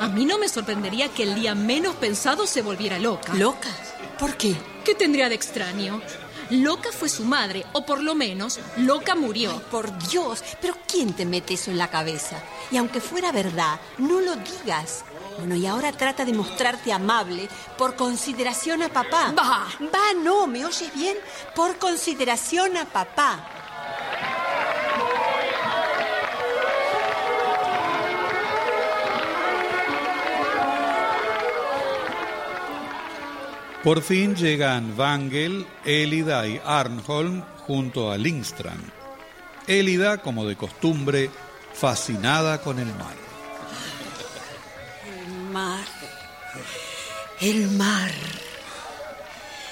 A mí no me sorprendería que el día menos pensado se volviera loca. ¿Loca? ¿Por qué? ¿Qué tendría de extraño? Loca fue su madre, o por lo menos, loca murió. Ay, por Dios, pero ¿quién te mete eso en la cabeza? Y aunque fuera verdad, no lo digas. Bueno, y ahora trata de mostrarte amable por consideración a papá. Va. Va, no, ¿me oyes bien? Por consideración a papá. Por fin llegan Wangel, Elida y Arnholm junto a Lindstrand. Elida, como de costumbre, fascinada con el mar. El mar.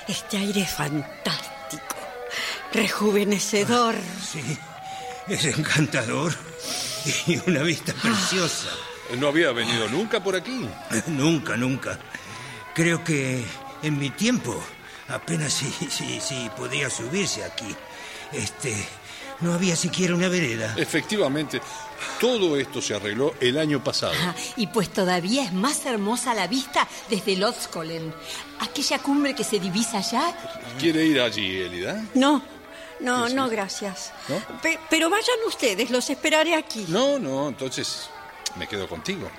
Este aire fantástico. Rejuvenecedor. Sí, es encantador y una vista preciosa. ¿No había venido nunca por aquí? Nunca, nunca. Creo que en mi tiempo apenas si, si, si podía subirse aquí. Este, no había siquiera una vereda. Efectivamente, todo esto se arregló el año pasado. Ah, y pues todavía es más hermosa la vista desde Lotskolen. Aquella cumbre que se divisa allá. ¿Quiere ir allí, Elida? No, no, no, gracias. ¿No? Pe- pero vayan ustedes, los esperaré aquí. No, no, entonces me quedo contigo.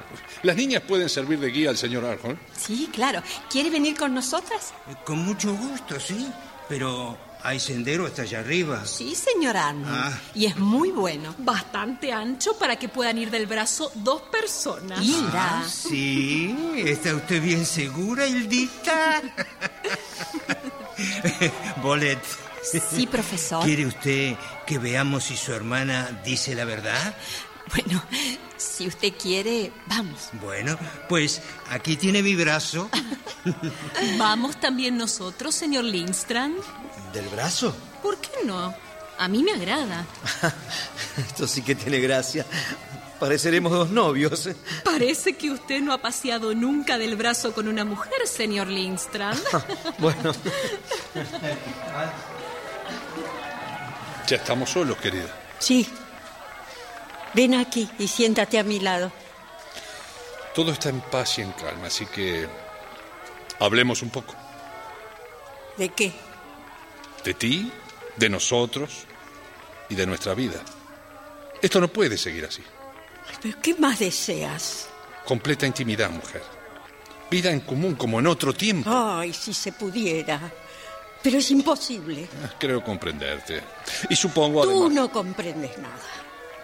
Las niñas pueden servir de guía al señor Arnold. Sí, claro. ¿Quiere venir con nosotras? Con mucho gusto, sí. Pero hay sendero hasta allá arriba. Sí, señor Arnold. Ah. Y es muy bueno. Bastante ancho para que puedan ir del brazo dos personas. Ah, Sí, ¿está usted bien segura, Hildita? Bolet. Sí, profesor. ¿Quiere usted que veamos si su hermana dice la verdad? Bueno, si usted quiere, vamos. Bueno, pues aquí tiene mi brazo. ¿Vamos también nosotros, señor Lindstrand? ¿Del brazo? ¿Por qué no? A mí me agrada. Esto sí que tiene gracia. Pareceremos dos novios. Parece que usted no ha paseado nunca del brazo con una mujer, señor Lindstrand. Bueno, Ya estamos solos, querida. Sí. Ven aquí y siéntate a mi lado. Todo está en paz y en calma, así que hablemos un poco. ¿De qué? De ti, de nosotros y de nuestra vida. Esto no puede seguir así. ¿Pero qué más deseas? Completa intimidad, mujer. Vida en común como en otro tiempo. Ay, si se pudiera. Pero es imposible. Creo comprenderte. Y supongo Tú además... no comprendes nada.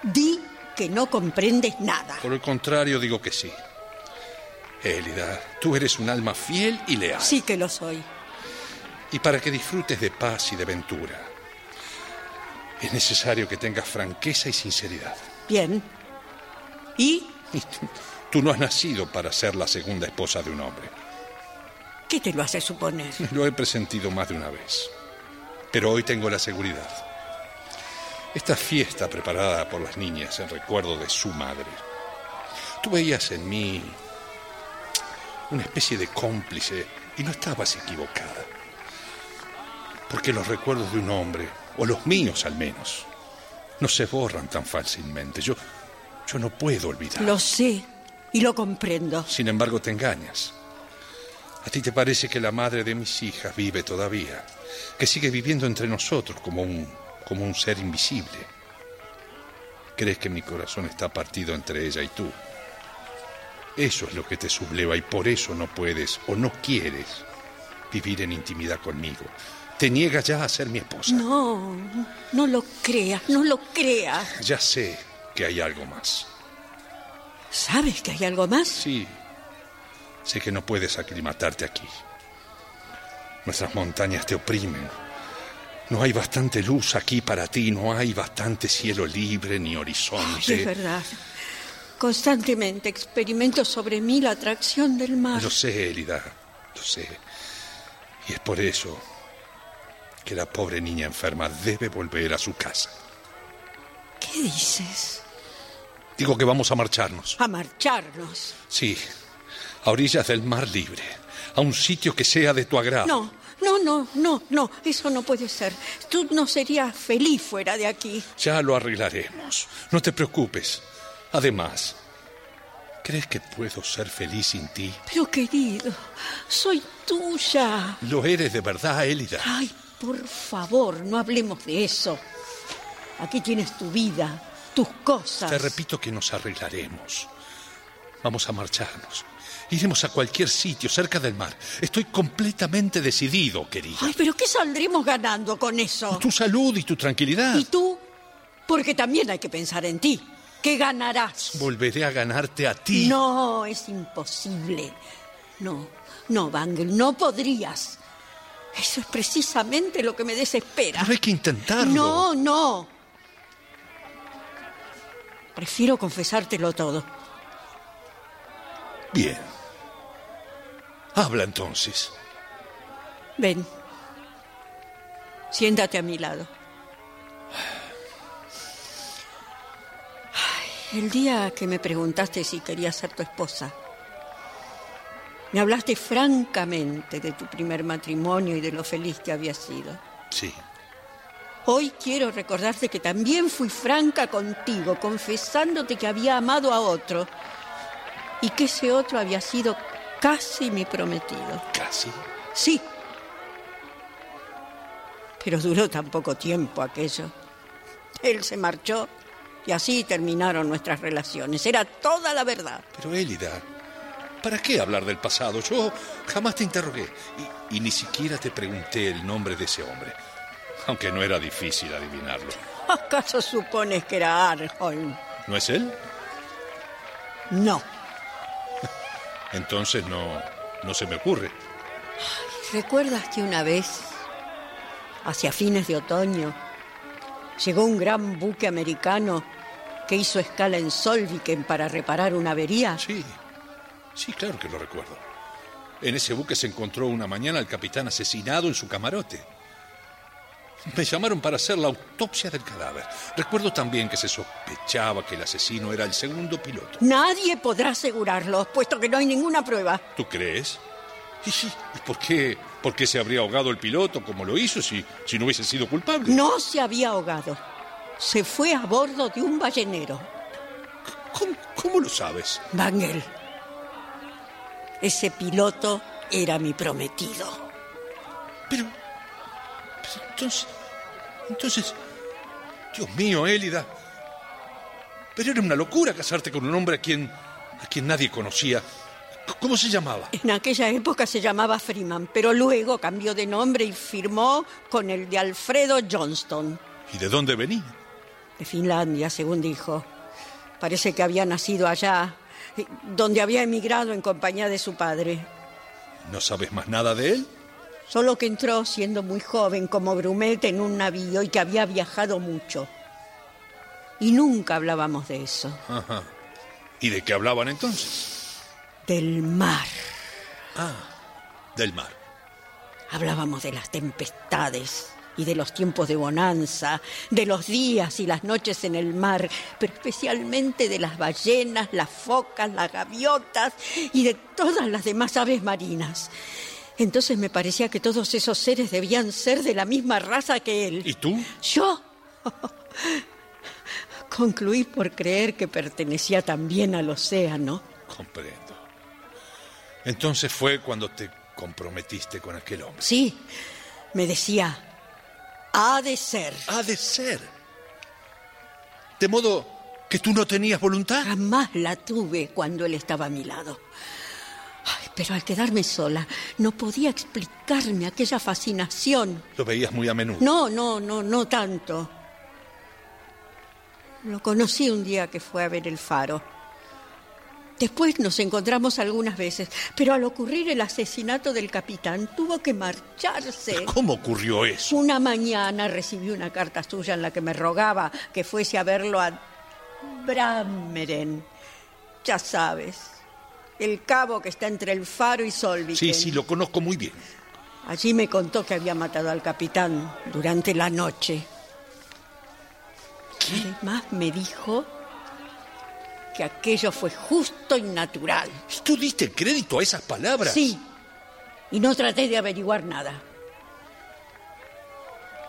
Di que no comprendes nada. Por el contrario, digo que sí. Élida, tú eres un alma fiel y leal. Sí que lo soy. Y para que disfrutes de paz y de ventura, es necesario que tengas franqueza y sinceridad. Bien. ¿Y tú no has nacido para ser la segunda esposa de un hombre. qué te lo hace suponer? Lo he presentido más de una vez. Pero hoy tengo la seguridad. Esta fiesta preparada por las niñas en recuerdo de su madre. Tú veías en mí una especie de cómplice y no estabas equivocada. Porque los recuerdos de un hombre, o los míos al menos, no se borran tan fácilmente. Yo, yo no puedo olvidar. Lo sé y lo comprendo. Sin embargo, te engañas. A ti te parece que la madre de mis hijas vive todavía, que sigue viviendo entre nosotros como un, como un ser invisible. Crees que mi corazón está partido entre ella y tú. Eso es lo que te subleva y por eso no puedes o no quieres vivir en intimidad conmigo. Te niegas ya a ser mi esposa. No, no lo creas, no lo creas. Ya sé que hay algo más. ¿Sabes que hay algo más? Sí, sé que no puedes aclimatarte aquí. Nuestras montañas te oprimen. No hay bastante luz aquí para ti, no hay bastante cielo libre ni Ay, horizonte. es verdad. Constantemente experimento sobre mí la atracción del mar. Lo sé, Elida, lo sé. Y es por eso que la pobre niña enferma debe volver a su casa. ¿Qué dices? Digo que vamos a marcharnos. A marcharnos. Sí, a orillas del mar libre, a un sitio que sea de tu agrado. No, no, no, no, no, eso no puede ser. Tú no serías feliz fuera de aquí. Ya lo arreglaremos. No te preocupes. Además, ¿crees que puedo ser feliz sin ti? Pero querido, soy tuya. Lo eres de verdad, Élida. Ay, por favor, no hablemos de eso. Aquí tienes tu vida, tus cosas. Te repito que nos arreglaremos. Vamos a marcharnos. Iremos a cualquier sitio cerca del mar. Estoy completamente decidido, querida. Ay, pero ¿qué saldremos ganando con eso? Tu salud y tu tranquilidad. ¿Y tú? Porque también hay que pensar en ti. ¿Qué ganarás? Volveré a ganarte a ti. No, es imposible. No, no, Bangel, no podrías. Eso es precisamente lo que me desespera. Pero hay que intentarlo. No, no. Prefiero confesártelo todo. Bien. Habla entonces. Ven. Siéntate a mi lado. Ay, El día que me preguntaste si quería ser tu esposa, me hablaste francamente de tu primer matrimonio y de lo feliz que había sido. Sí. Hoy quiero recordarte que también fui franca contigo, confesándote que había amado a otro y que ese otro había sido casi mi prometido. Casi. Sí. Pero duró tan poco tiempo aquello. Él se marchó y así terminaron nuestras relaciones. Era toda la verdad. Pero Élida, ¿para qué hablar del pasado? Yo jamás te interrogué y, y ni siquiera te pregunté el nombre de ese hombre, aunque no era difícil adivinarlo. ¿Acaso supones que era Arholm? ¿No es él? No. Entonces no, no se me ocurre. ¿Recuerdas que una vez, hacia fines de otoño, llegó un gran buque americano que hizo escala en Solviken para reparar una avería? Sí, sí, claro que lo recuerdo. En ese buque se encontró una mañana el capitán asesinado en su camarote. Me llamaron para hacer la autopsia del cadáver. Recuerdo también que se sospechaba que el asesino era el segundo piloto. Nadie podrá asegurarlo, puesto que no hay ninguna prueba. ¿Tú crees? ¿Y, sí, ¿y por, qué, por qué se habría ahogado el piloto como lo hizo si, si no hubiese sido culpable? No se había ahogado. Se fue a bordo de un ballenero. ¿Cómo, cómo lo sabes? Bangel. Ese piloto era mi prometido. Pero, pero entonces, entonces, Dios mío, Élida, Pero era una locura casarte con un hombre a quien, a quien nadie conocía. ¿Cómo se llamaba? En aquella época se llamaba Freeman, pero luego cambió de nombre y firmó con el de Alfredo Johnston, ¿Y de dónde venía? de Finlandia, según dijo. Parece que había nacido allá, donde había emigrado en compañía de su padre. ¿No sabes más nada de él? Solo que entró siendo muy joven como Brumet en un navío y que había viajado mucho. Y nunca hablábamos de eso, Ajá. ¿Y de qué hablaban entonces? del mar. Del mar. Hablábamos de las tempestades y de los tiempos de bonanza, de los días y las noches en el mar, pero especialmente de las ballenas, las focas, las gaviotas y de todas las demás aves marinas. Entonces me parecía que todos esos seres debían ser de la misma raza que él. ¿Y tú? Yo concluí por creer que pertenecía también al océano. Comprendo. Entonces fue cuando te comprometiste con aquel hombre. Sí, me decía, ha de ser. Ha de ser. De modo que tú no tenías voluntad. Jamás la tuve cuando él estaba a mi lado. Ay, pero al quedarme sola, no podía explicarme aquella fascinación. Lo veías muy a menudo. No, no, no, no tanto. Lo conocí un día que fue a ver el faro. Después nos encontramos algunas veces, pero al ocurrir el asesinato del capitán tuvo que marcharse. ¿Cómo ocurrió eso? Una mañana recibí una carta suya en la que me rogaba que fuese a verlo a Brammeren. Ya sabes, el cabo que está entre el faro y Solviten. Sí, sí, lo conozco muy bien. Allí me contó que había matado al capitán durante la noche. Además me dijo que aquello fue justo y natural. ¿Y tú diste crédito a esas palabras? Sí, y no traté de averiguar nada.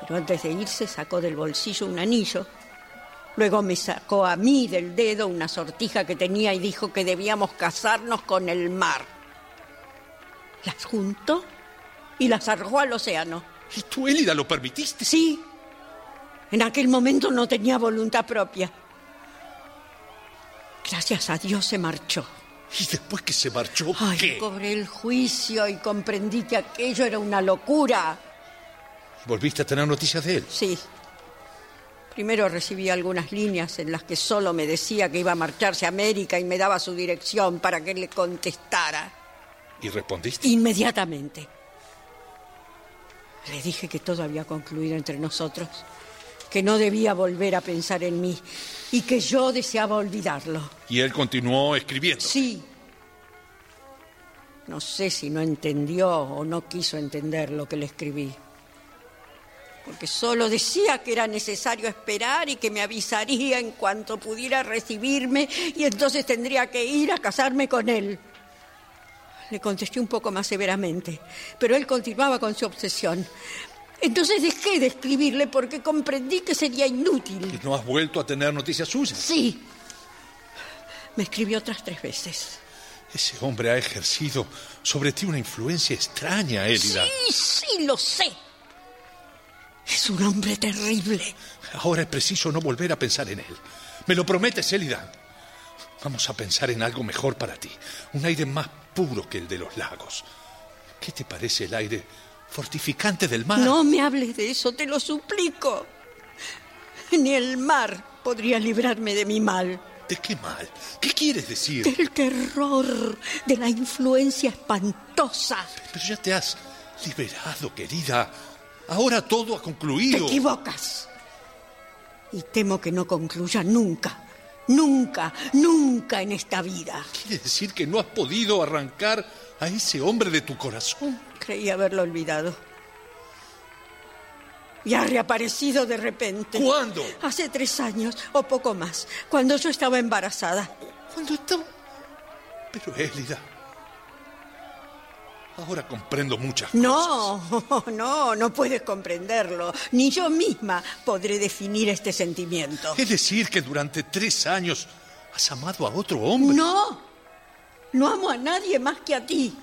Pero antes de irse sacó del bolsillo un anillo. Luego me sacó a mí del dedo una sortija que tenía y dijo que debíamos casarnos con el mar. Las juntó y las arrojó al océano. ¿Y tú, Élida, lo permitiste? Sí, en aquel momento no tenía voluntad propia. Gracias a Dios se marchó. ¿Y después que se marchó, Ay, qué? cobré el juicio y comprendí que aquello era una locura. ¿Volviste a tener noticias de él? Sí. Primero recibí algunas líneas en las que solo me decía que iba a marcharse a América y me daba su dirección para que le contestara. ¿Y respondiste? Inmediatamente. Le dije que todo había concluido entre nosotros, que no debía volver a pensar en mí y que yo deseaba olvidarlo. Y él continuó escribiendo. Sí. No sé si no entendió o no quiso entender lo que le escribí. Porque solo decía que era necesario esperar y que me avisaría en cuanto pudiera recibirme y entonces tendría que ir a casarme con él. Le contesté un poco más severamente, pero él continuaba con su obsesión. Entonces dejé de escribirle porque comprendí que sería inútil. ¿Y no has vuelto a tener noticias suyas? Sí. Me escribió otras tres veces. Ese hombre ha ejercido sobre ti una influencia extraña, Élida. Sí, sí, lo sé. Es un hombre terrible. Ahora es preciso no volver a pensar en él. ¿Me lo prometes, Élida? Vamos a pensar en algo mejor para ti. Un aire más puro que el de los lagos. ¿Qué te parece el aire fortificante del mar? No me hables de eso, te lo suplico. Ni el mar podría librarme de mi mal, ¿De qué mal? ¿Qué quieres decir? del terror, de la influencia espantosa. Pero ya te has liberado, querida. Ahora todo ha Te concluido. equivocas. Y temo que no concluya nunca, nunca, nunca en esta vida. ¿Quiere decir que no has podido arrancar a ese hombre de tu corazón? Creí haberlo olvidado. Y ha reaparecido de repente. ¿Cuándo? Hace tres años o poco más, cuando yo estaba embarazada. ¿Cuándo estaba? Pero Élida. Ahora comprendo muchas cosas. No, no, no puedes comprenderlo. Ni yo misma podré definir este sentimiento. Es decir, que durante tres años has amado a otro hombre. No, no amo a nadie más que a ti.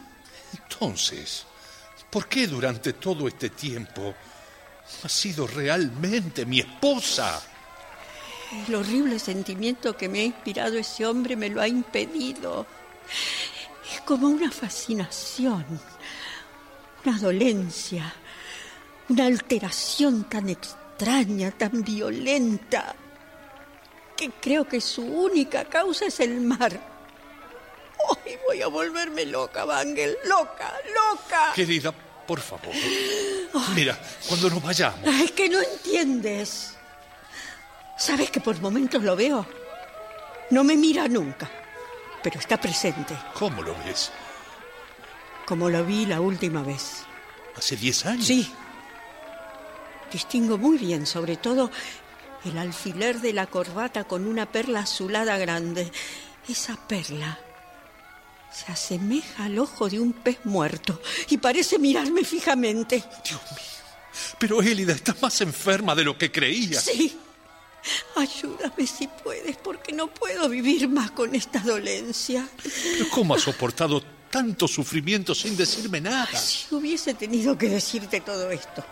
Entonces, ¿por qué durante todo este tiempo has sido realmente mi esposa? El horrible sentimiento que me ha inspirado ese hombre me lo ha impedido. Es como una fascinación, una dolencia, una alteración tan extraña, tan violenta, que creo que su única causa es el mar. Hoy voy a volverme loca, Bangel, loca, loca. Querida, por favor. Mira, cuando nos vayamos. Es que no entiendes. ¿Sabes que por momentos lo veo? No me mira nunca, pero está presente, ¿Cómo lo ves? como lo vi la última vez. ¿Hace 10 años? Sí. Distingo muy bien, sobre todo, el alfiler de la corbata con una perla azulada grande. Esa perla se asemeja al ojo de un pez muerto y parece mirarme fijamente. Dios mío. Pero Élida, estás más enferma de lo que creía. Sí. Ayúdame si puedes, porque no puedo vivir más con esta dolencia. Pero ¿cómo has soportado tanto sufrimiento sin decirme nada? Si hubiese tenido que decirte todo esto,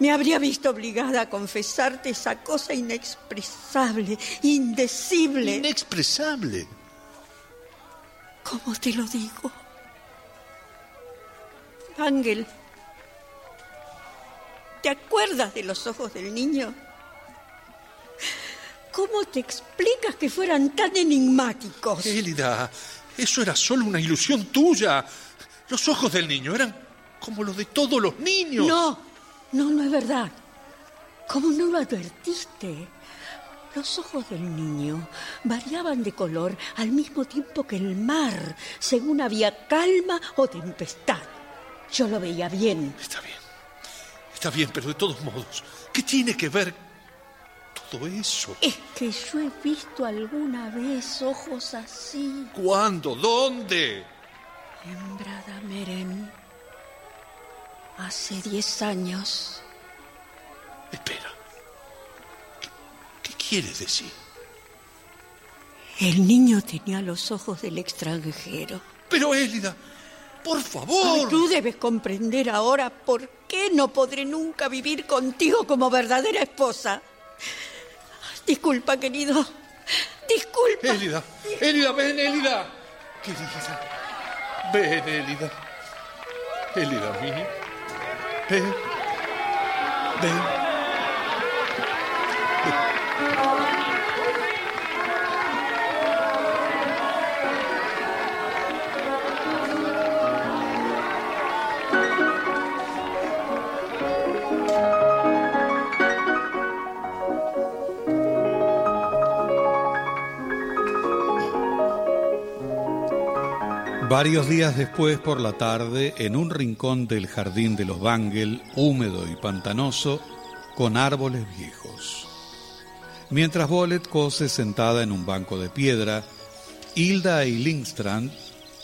me habría visto obligada a confesarte esa cosa inexpresable, indecible. Inexpresable. ¿Cómo te lo digo? Ángel, ¿te acuerdas de los ojos del niño? ¿Cómo te explicas que fueran tan enigmáticos? Élida, eso era solo una ilusión tuya. Los ojos del niño eran como los de todos los niños. No, no, no es verdad. ¿Cómo no lo advertiste? Los ojos del niño variaban de color al mismo tiempo que el mar, según había calma o tempestad. Yo lo veía bien. Está bien. Está bien, pero de todos modos, ¿qué tiene que ver todo eso? Es que yo he visto alguna vez ojos así. ¿Cuándo? ¿Dónde? En Bradameren. Hace diez años. Espera. ¿Qué, quieres decir? El niño tenía los ojos del extranjero. Pero Élida, por Ay, favor. tú debes comprender ahora por qué no podré nunca vivir contigo como verdadera esposa. Disculpa, querido. Disculpa. Élida, Élida, ven, Élida. Querida, ven, Élida. Élida mía. Ven. Ven. Varios días después, por la tarde, en un rincón del jardín de los Bangel, húmedo y pantanoso, con árboles viejos. Mientras Bolet cose sentada en un banco de piedra, Hilda y Lindstrand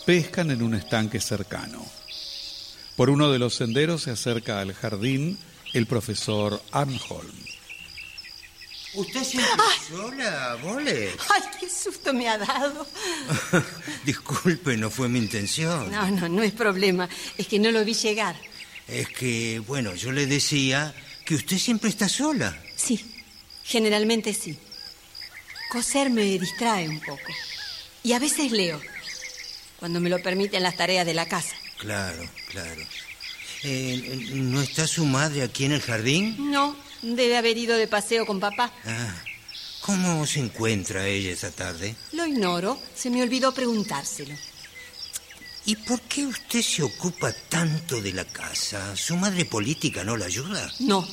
pescan en un estanque cercano. Por uno de los senderos se acerca al jardín el profesor Arnholm. ¿Usted siempre sola, Bolet? ¡Ay, qué susto me ha dado! Disculpe, no fue mi intención. No, no, no es problema. Es que no lo vi llegar. Es que, bueno, yo le decía que usted siempre está sola. Sí, generalmente sí. Coser me distrae un poco. Y a veces leo, cuando me lo permiten las tareas de la casa. Claro, claro. Eh, ¿No está su madre aquí en el jardín? No, debe haber ido de paseo con papá. Ah, ¿Cómo se encuentra ella esta tarde? Lo ignoro, se me olvidó preguntárselo. ¿Y por qué usted se ocupa tanto de la casa? ¿Su madre política no la ayuda? No,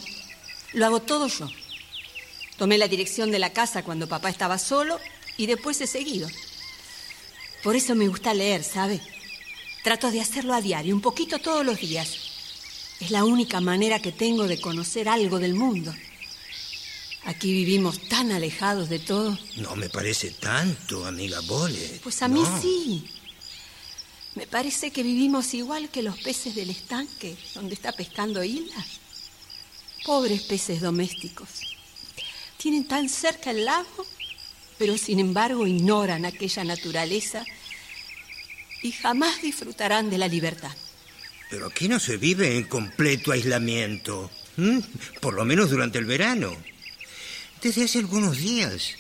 lo hago todo yo. Tomé la dirección de la casa cuando papá estaba solo y después he seguido. Por eso me gusta leer, ¿sabe? Trato de hacerlo a diario, un poquito todos los días. Es la única manera que tengo de conocer algo del mundo. Aquí vivimos tan alejados de todo. No me parece tanto, amiga Bole. Pues a mí No. sí. Me parece que vivimos igual que los peces del estanque donde está pescando Hilda. Pobres peces domésticos. Tienen tan cerca el lago, pero sin embargo ignoran aquella naturaleza y jamás disfrutarán de la libertad. Pero aquí no se vive en completo aislamiento. Por lo menos durante el verano. Desde hace algunos días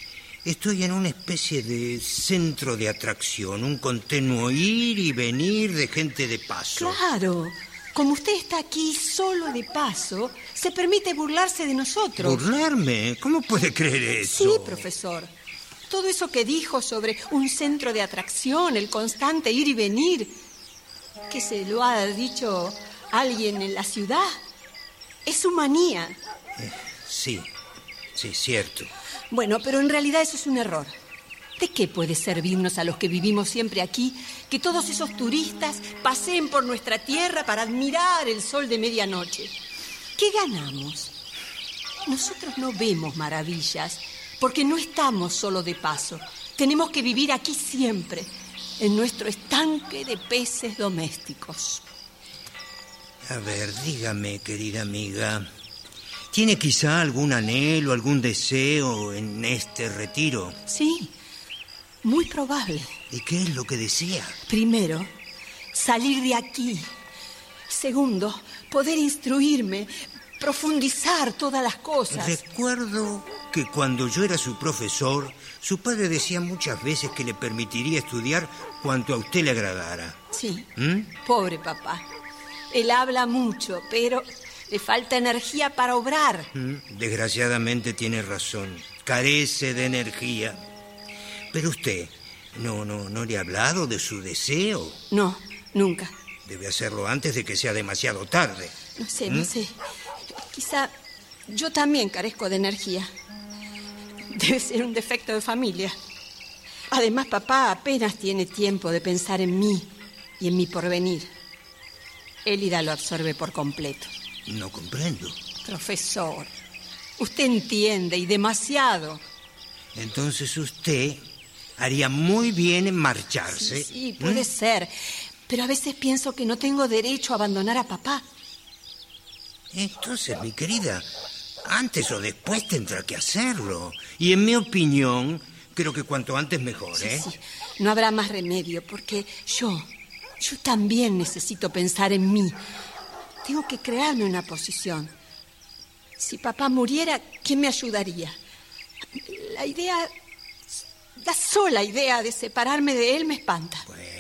estoy en una especie de centro de atracción, un continuo ir y venir de gente de paso. Claro. Como usted está aquí solo de paso, se permite burlarse de nosotros. ¿Burlarme? ¿Cómo puede creer eso? Sí, profesor. Todo eso que dijo sobre un centro de atracción, el constante ir y venir, que se lo ha dicho alguien en la ciudad, es su manía. Sí, sí, cierto. Bueno, pero en realidad eso es un error. ¿De qué puede servirnos a los que vivimos siempre aquí que todos esos turistas paseen por nuestra tierra para admirar el sol de medianoche? ¿Qué ganamos? Nosotros no vemos maravillas porque no estamos solo de paso. Tenemos que vivir aquí siempre, en nuestro estanque de peces domésticos. A ver, dígame, querida amiga, ¿tiene quizá algún anhelo, algún deseo en este retiro? Sí, muy probable. ¿Y qué es lo que desea? Primero, salir de aquí. Segundo, poder instruirme, profundizar todas las cosas. Recuerdo que cuando yo era su profesor, su padre decía muchas veces que le permitiría estudiar cuanto a usted le agradara. Sí, ¿Mm? pobre papá. Él habla mucho, pero le falta energía para obrar. Mm, Desgraciadamente tiene razón. Carece de energía. Pero usted no, no, no le ha hablado de su deseo. No, nunca. Debe hacerlo antes de que sea demasiado tarde. No sé, no sé. Quizá yo también carezco de energía. Debe ser un defecto de familia. Además, papá apenas tiene tiempo de pensar en mí y en mi porvenir. Élida lo absorbe por completo. No comprendo. Profesor, usted entiende y demasiado. Entonces usted haría muy bien en marcharse. Sí, puede ser. Pero a veces pienso que no tengo derecho a abandonar a papá. Entonces, mi querida, antes o después tendrá que hacerlo. Y en mi opinión, creo que cuanto antes mejor, ¿eh? Sí, no habrá más remedio, porque yo, yo también necesito pensar en mí. Tengo que crearme una posición. Si papá muriera, ¿quién me ayudaría? La idea, la sola idea de separarme de él me espanta. Bueno,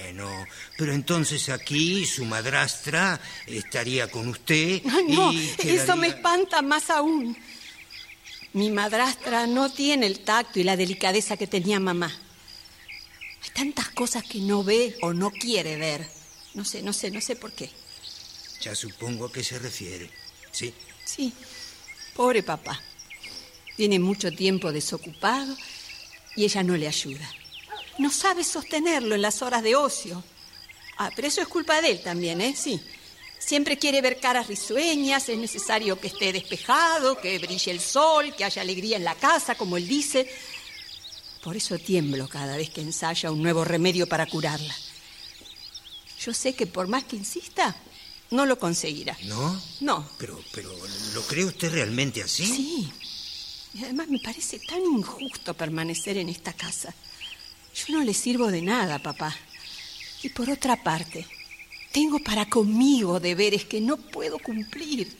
pero entonces aquí su madrastra estaría con usted Ay, no, y eso me espanta más aún. Mi madrastra no tiene el tacto y la delicadeza que tenía mamá. Hay tantas cosas que no ve o no quiere ver. No sé, no sé, no sé por qué. Ya supongo a qué se refiere. Sí. Sí, pobre papá. Tiene mucho tiempo desocupado y ella no le ayuda. No sabe sostenerlo en las horas de ocio. Ah, pero eso es culpa de él también, ¿eh? Sí. Siempre quiere ver caras risueñas, es necesario que esté despejado, que brille el sol, que haya alegría en la casa, como él dice. Por eso tiemblo cada vez que ensaya un nuevo remedio para curarla. Yo sé que por más que insista, no lo conseguirá. ¿No? No, Pero, pero, ¿lo cree usted realmente así? Sí. Y además me parece tan injusto permanecer en esta casa. Yo no le sirvo de nada, papá. Y por otra parte, tengo para conmigo deberes que no puedo cumplir.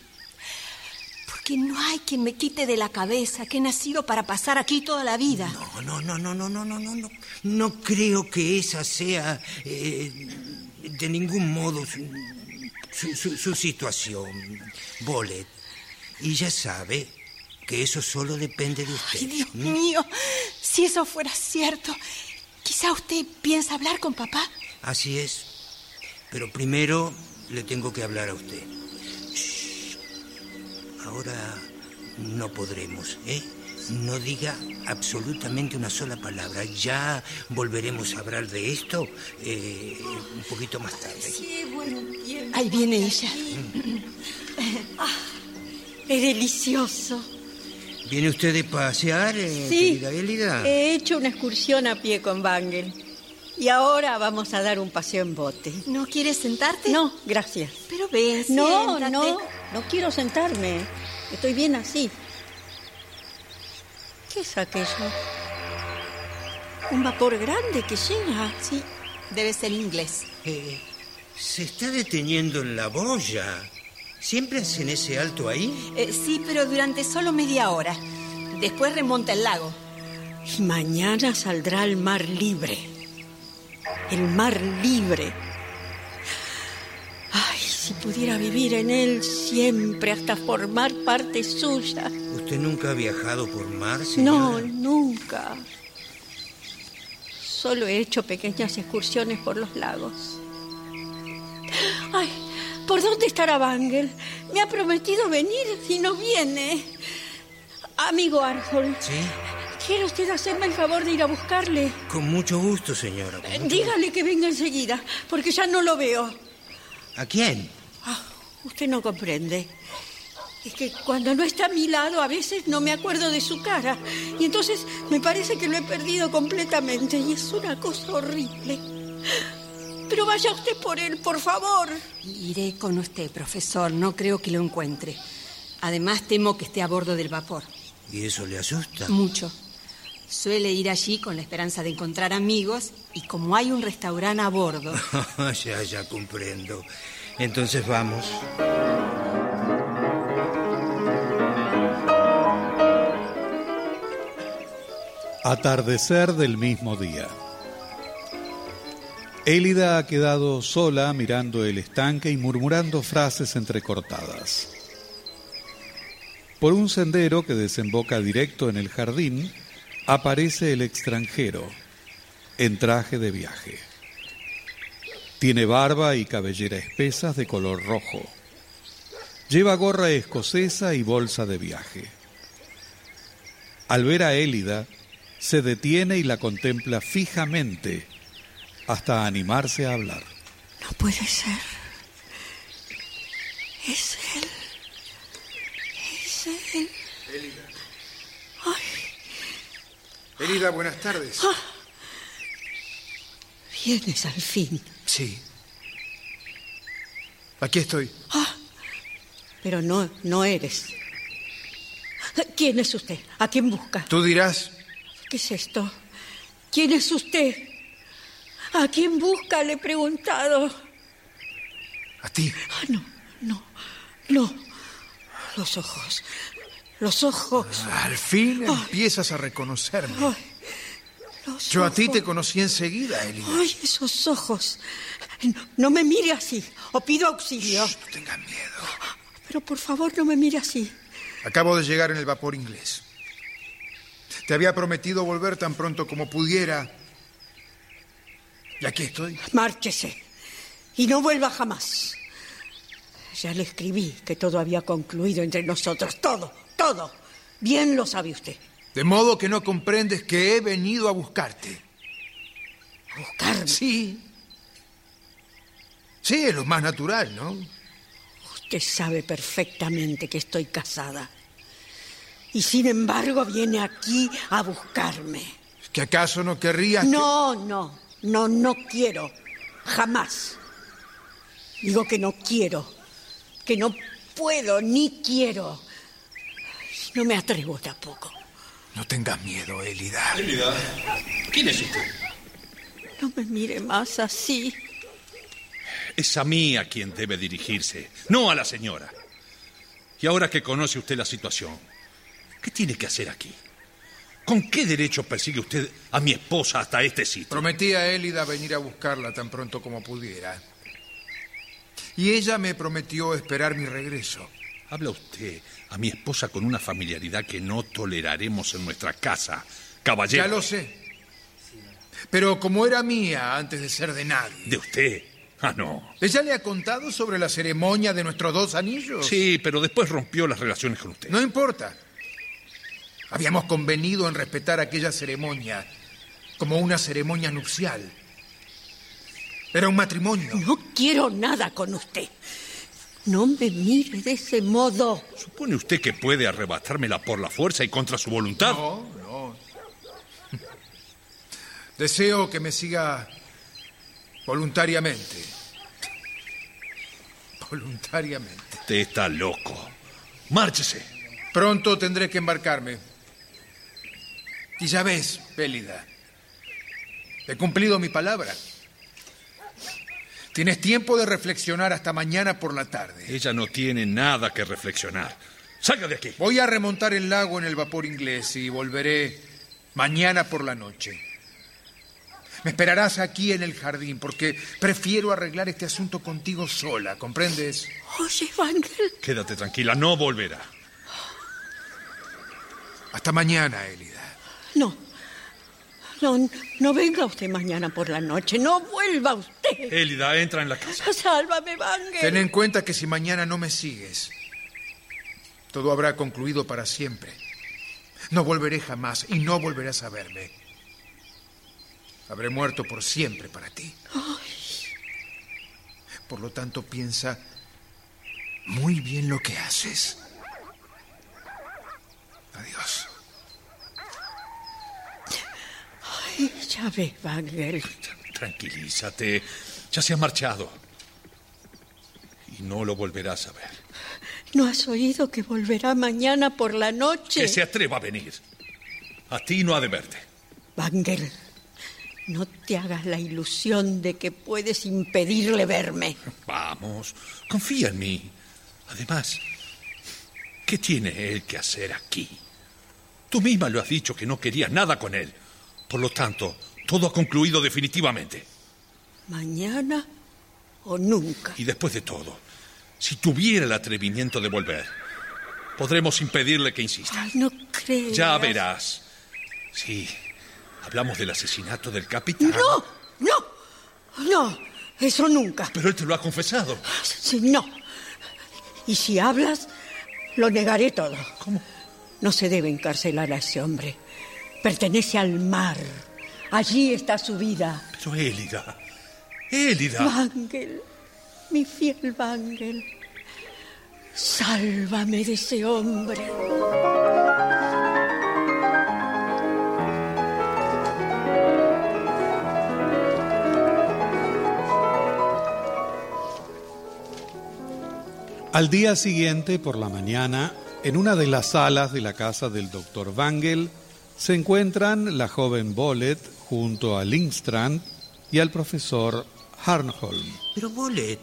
Porque no hay quien me quite de la cabeza que he nacido para pasar aquí toda la vida. No, no, no, no, no, no, no, no. No, creo que esa sea eh, de ningún modo su, su situación, Bolet. Y ya sabe que eso solo depende de usted. Ay, Dios mío, si eso fuera cierto, quizá usted piensa hablar con papá. Así es. Pero primero le tengo que hablar a usted. Shh. Ahora no podremos, ¿eh? No diga absolutamente una sola palabra. Ya volveremos a hablar de esto eh, un poquito más tarde. Ahí viene ella. Es delicioso. ¿Viene usted de pasear, eh, Sí, querida he hecho una excursión a pie con Bangel. Y ahora vamos a dar un paseo en bote. ¿No quieres sentarte? No, gracias. Pero ven, No, siéntate. no, no quiero sentarme. Estoy bien así. ¿Qué es aquello? Un vapor grande que llega. Sí, debe ser inglés. Eh, se está deteniendo en la boya. ¿Siempre hacen ese alto ahí? Eh, sí, pero durante solo media hora. Después remonta el lago. Y mañana saldrá al mar libre. El mar libre. Ay, si pudiera vivir en él siempre hasta formar parte suya. ¿Usted nunca ha viajado por mar, No, señora? nunca. Solo he hecho pequeñas excursiones por los lagos. Ay, ¿por dónde estará Bangel? Me ha prometido venir y no viene. Amigo Arthur, ¿Sí? ¿quiere usted hacerme el favor de ir a buscarle? Con mucho gusto, señora. mucho Dígale que venga enseguida, porque ya no lo veo. ¿A quién? Ah, usted no comprende. Es que cuando no está a mi lado a veces no me acuerdo de su cara. Y entonces me parece que lo he perdido completamente. Y es una cosa horrible. Pero vaya usted por él, por favor. Iré con usted, profesor. No creo que lo encuentre. Además, temo que esté a bordo del vapor. ¿Y eso le asusta? Mucho. Suele ir allí con la esperanza de encontrar amigos y como hay un restaurante a bordo, ya, ya comprendo. Entonces vamos. Atardecer del mismo día. Élida ha quedado sola mirando el estanque y murmurando frases entrecortadas. Por un sendero que desemboca directo en el jardín, aparece el extranjero, en traje de viaje. Tiene barba y cabellera espesas de color rojo. Lleva gorra escocesa y bolsa de viaje. Al ver a Élida, se detiene y la contempla fijamente hasta animarse a hablar. No puede ser. Es él. Es él. Elida, buenas tardes. Vienes al fin. Sí. Aquí estoy. Pero no, no eres. ¿Quién es usted? ¿A quién busca? Tú dirás, ¿Qué es esto? ¿Quién es usted? ¿A quién busca? Le he preguntado. a ti. Ah, no, no, no. Los ojos. Los ojos. Al fin empiezas a reconocerme. Ay, Yo a ti te conocí enseguida, Elida. Ay, esos ojos. No, no me mire así. O pido auxilio. No tengas miedo. Pero por favor, no me mire así. Acabo de llegar en el vapor inglés. Te había prometido volver tan pronto como pudiera. Y aquí estoy. Márchese. Y no vuelva jamás. Ya le escribí que todo había concluido entre nosotros. Todo, todo. Bien lo sabe usted. De modo que no comprendes que he venido a buscarte. A buscarme. Sí. Sí, es lo más natural, ¿no? Usted sabe perfectamente que estoy casada. Y sin embargo viene aquí a buscarme. ¿Que acaso no querrías que- No, no, no, quiero. Jamás. Digo que no quiero. Que no puedo ni quiero. No me atrevo tampoco. No tengas miedo, Elida. ¿Quién es usted? No me mire más así. Es a mí a quien debe dirigirse, no a la señora. Y ahora que conoce usted la situación, ¿qué tiene que hacer aquí? ¿Con qué derecho persigue usted a mi esposa hasta este sitio? Prometí a Élida venir a buscarla tan pronto como pudiera. Y ella me prometió esperar mi regreso. Habla usted a mi esposa con una familiaridad que no toleraremos en nuestra casa. Caballero. Ya lo sé. Pero como era mía antes de ser de nadie. ¿De usted? Ah, no. ¿Ella le ha contado sobre la ceremonia de nuestros dos anillos? Sí, pero después rompió las relaciones con usted. No importa. Habíamos convenido en respetar aquella ceremonia como una ceremonia nupcial. Era un matrimonio. No quiero nada con usted. No me mire de ese modo. ¿Supone usted que puede arrebatármela por la fuerza y contra su voluntad? No, no. Deseo que me siga voluntariamente. Voluntariamente. Usted está loco. Márchese. Pronto tendré que embarcarme. Y ya ves, Pélida, he cumplido mi palabra. Tienes tiempo de reflexionar hasta mañana por la tarde. Ella no tiene nada que reflexionar. Salga de aquí. Voy a remontar el lago en el vapor inglés y volveré mañana por la noche. Me esperarás aquí en el jardín porque prefiero arreglar este asunto contigo sola, ¿comprendes? Oye, Wangel. Quédate tranquila, no volverá. Hasta mañana, Elida. No. No, no venga usted mañana por la noche. No vuelva usted. Élida, entra en la casa. Sálvame, Wangel. Ten en cuenta que si mañana no me sigues, todo habrá concluido para siempre. No volveré jamás y no volverás a verme. Habré muerto por siempre para ti. Por lo tanto, piensa muy bien lo que haces. Adiós. Ay, ya ves, Wangel. Tranquilízate. Ya se ha marchado. Y no lo volverás a ver. ¿No has oído que volverá mañana por la noche? Que se atreva a venir. A ti no ha de verte. Wangel, no te hagas la ilusión de que puedes impedirle verme. Vamos, confía en mí. Además, ¿qué tiene él que hacer aquí? Tú misma lo has dicho que no querías nada con él. Por lo tanto, todo ha concluido definitivamente. ¿Mañana o nunca? Y después de todo, si tuviera el atrevimiento de volver, podremos impedirle que insista. Ay, no creo. Ya verás. Sí, hablamos del asesinato del capitán. No, no, no, eso nunca. Pero él te lo ha confesado. Sí, no. Y si hablas, lo negaré todo. ¿Cómo? No se debe encarcelar a ese hombre. Pertenece al mar. Allí está su vida. Pero Élida, Élida. Vangel, mi fiel Vangel. Sálvame de ese hombre. Al día siguiente, por la mañana, en una de las salas de la casa del doctor Wangel, se encuentran la joven Bollet junto a Lindstrand y al profesor Harnholm. Pero Bolet,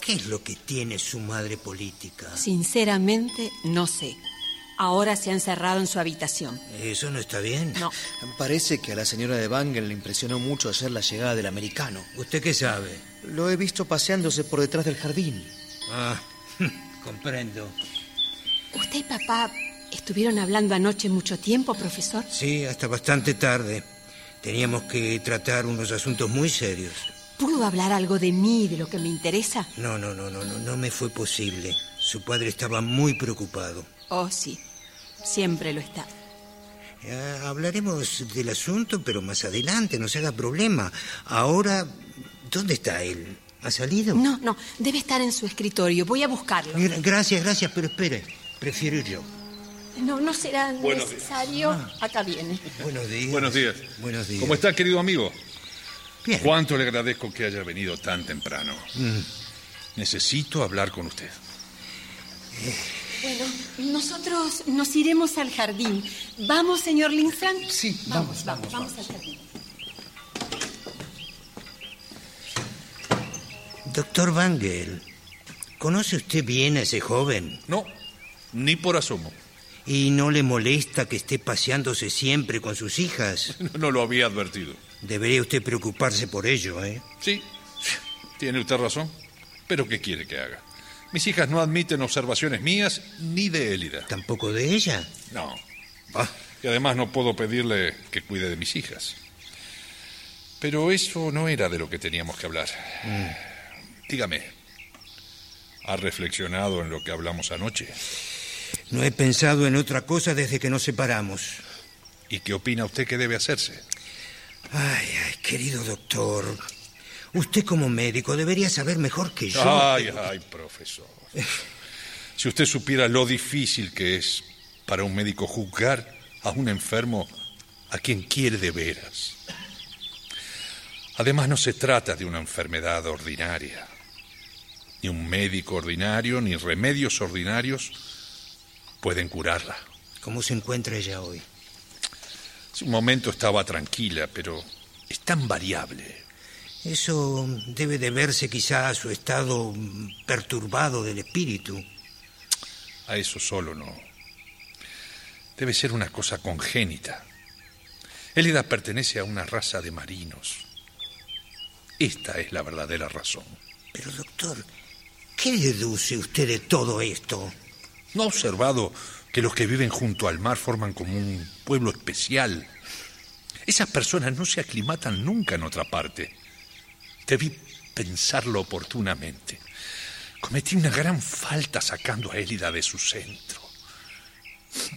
¿qué es lo que tiene su madre política? Sinceramente, no sé. Ahora se ha encerrado en su habitación. Eso no está bien. No. Parece que a la señora de Bangle le impresionó mucho ayer la llegada del americano. ¿Usted qué sabe? Lo he visto paseándose por detrás del jardín. Ah, comprendo. ¿Usted y papá estuvieron hablando anoche mucho tiempo, profesor? Sí, hasta bastante tarde. Teníamos que tratar unos asuntos muy serios. ¿Pudo hablar algo de mí y de lo que me interesa? No, no, no, no, no, no me fue posible. Su padre estaba muy preocupado. Oh, sí. Siempre lo está. Ya hablaremos del asunto, pero más adelante, no se haga problema. Ahora, ¿dónde está él? ¿Ha salido? No, no. Debe estar en su escritorio. Voy a buscarlo. Gra- Gracias, gracias, pero espere. Prefiero ir yo. No, no será Buenos necesario. Acá viene. Buenos días. Buenos días. Buenos días. ¿Cómo está, querido amigo? Bien. Cuánto le agradezco que haya venido tan temprano. Necesito hablar con usted. Bueno, nosotros nos iremos al jardín. ¿Vamos, señor Lindstrand? Sí, vamos, vamos, vamos al jardín. Doctor Vangel, ¿conoce usted bien a ese joven? No, ni por asomo. ¿Y no le molesta que esté paseándose siempre con sus hijas? No lo había advertido. Debería usted preocuparse por ello, ¿eh? Sí, tiene usted razón. Pero ¿qué quiere que haga? Mis hijas no admiten observaciones mías ni de Élida. ¿Tampoco de ella? No. Y además no puedo pedirle que cuide de mis hijas. Pero eso no era de lo que teníamos que hablar. Dígame, ¿ha reflexionado en lo que hablamos anoche? No he pensado en otra cosa desde que nos separamos. ¿Y qué opina usted que debe hacerse? Ay, ay, querido doctor. Usted como médico debería saber mejor que yo. Ay, ay, profesor. Si usted supiera lo difícil que es para un médico juzgar a un enfermo a quien quiere de veras. Además, no se trata de una enfermedad ordinaria. Ni un médico ordinario, ni remedios ordinarios pueden curarla. ¿Cómo se encuentra ella hoy? Hace un momento estaba tranquila, pero es tan variable. Eso debe deberse quizá a su estado perturbado del espíritu. a eso solo no. Debe ser una cosa congénita. Élida pertenece a una raza de marinos. Esta es la verdadera razón. Pero, doctor, ¿qué deduce usted de todo esto? ¿No ha observado que los que viven junto al mar forman como un pueblo especial? Esas personas no se aclimatan nunca en otra parte. Debí pensarlo oportunamente. Cometí una gran falta sacando a Élida de su centro.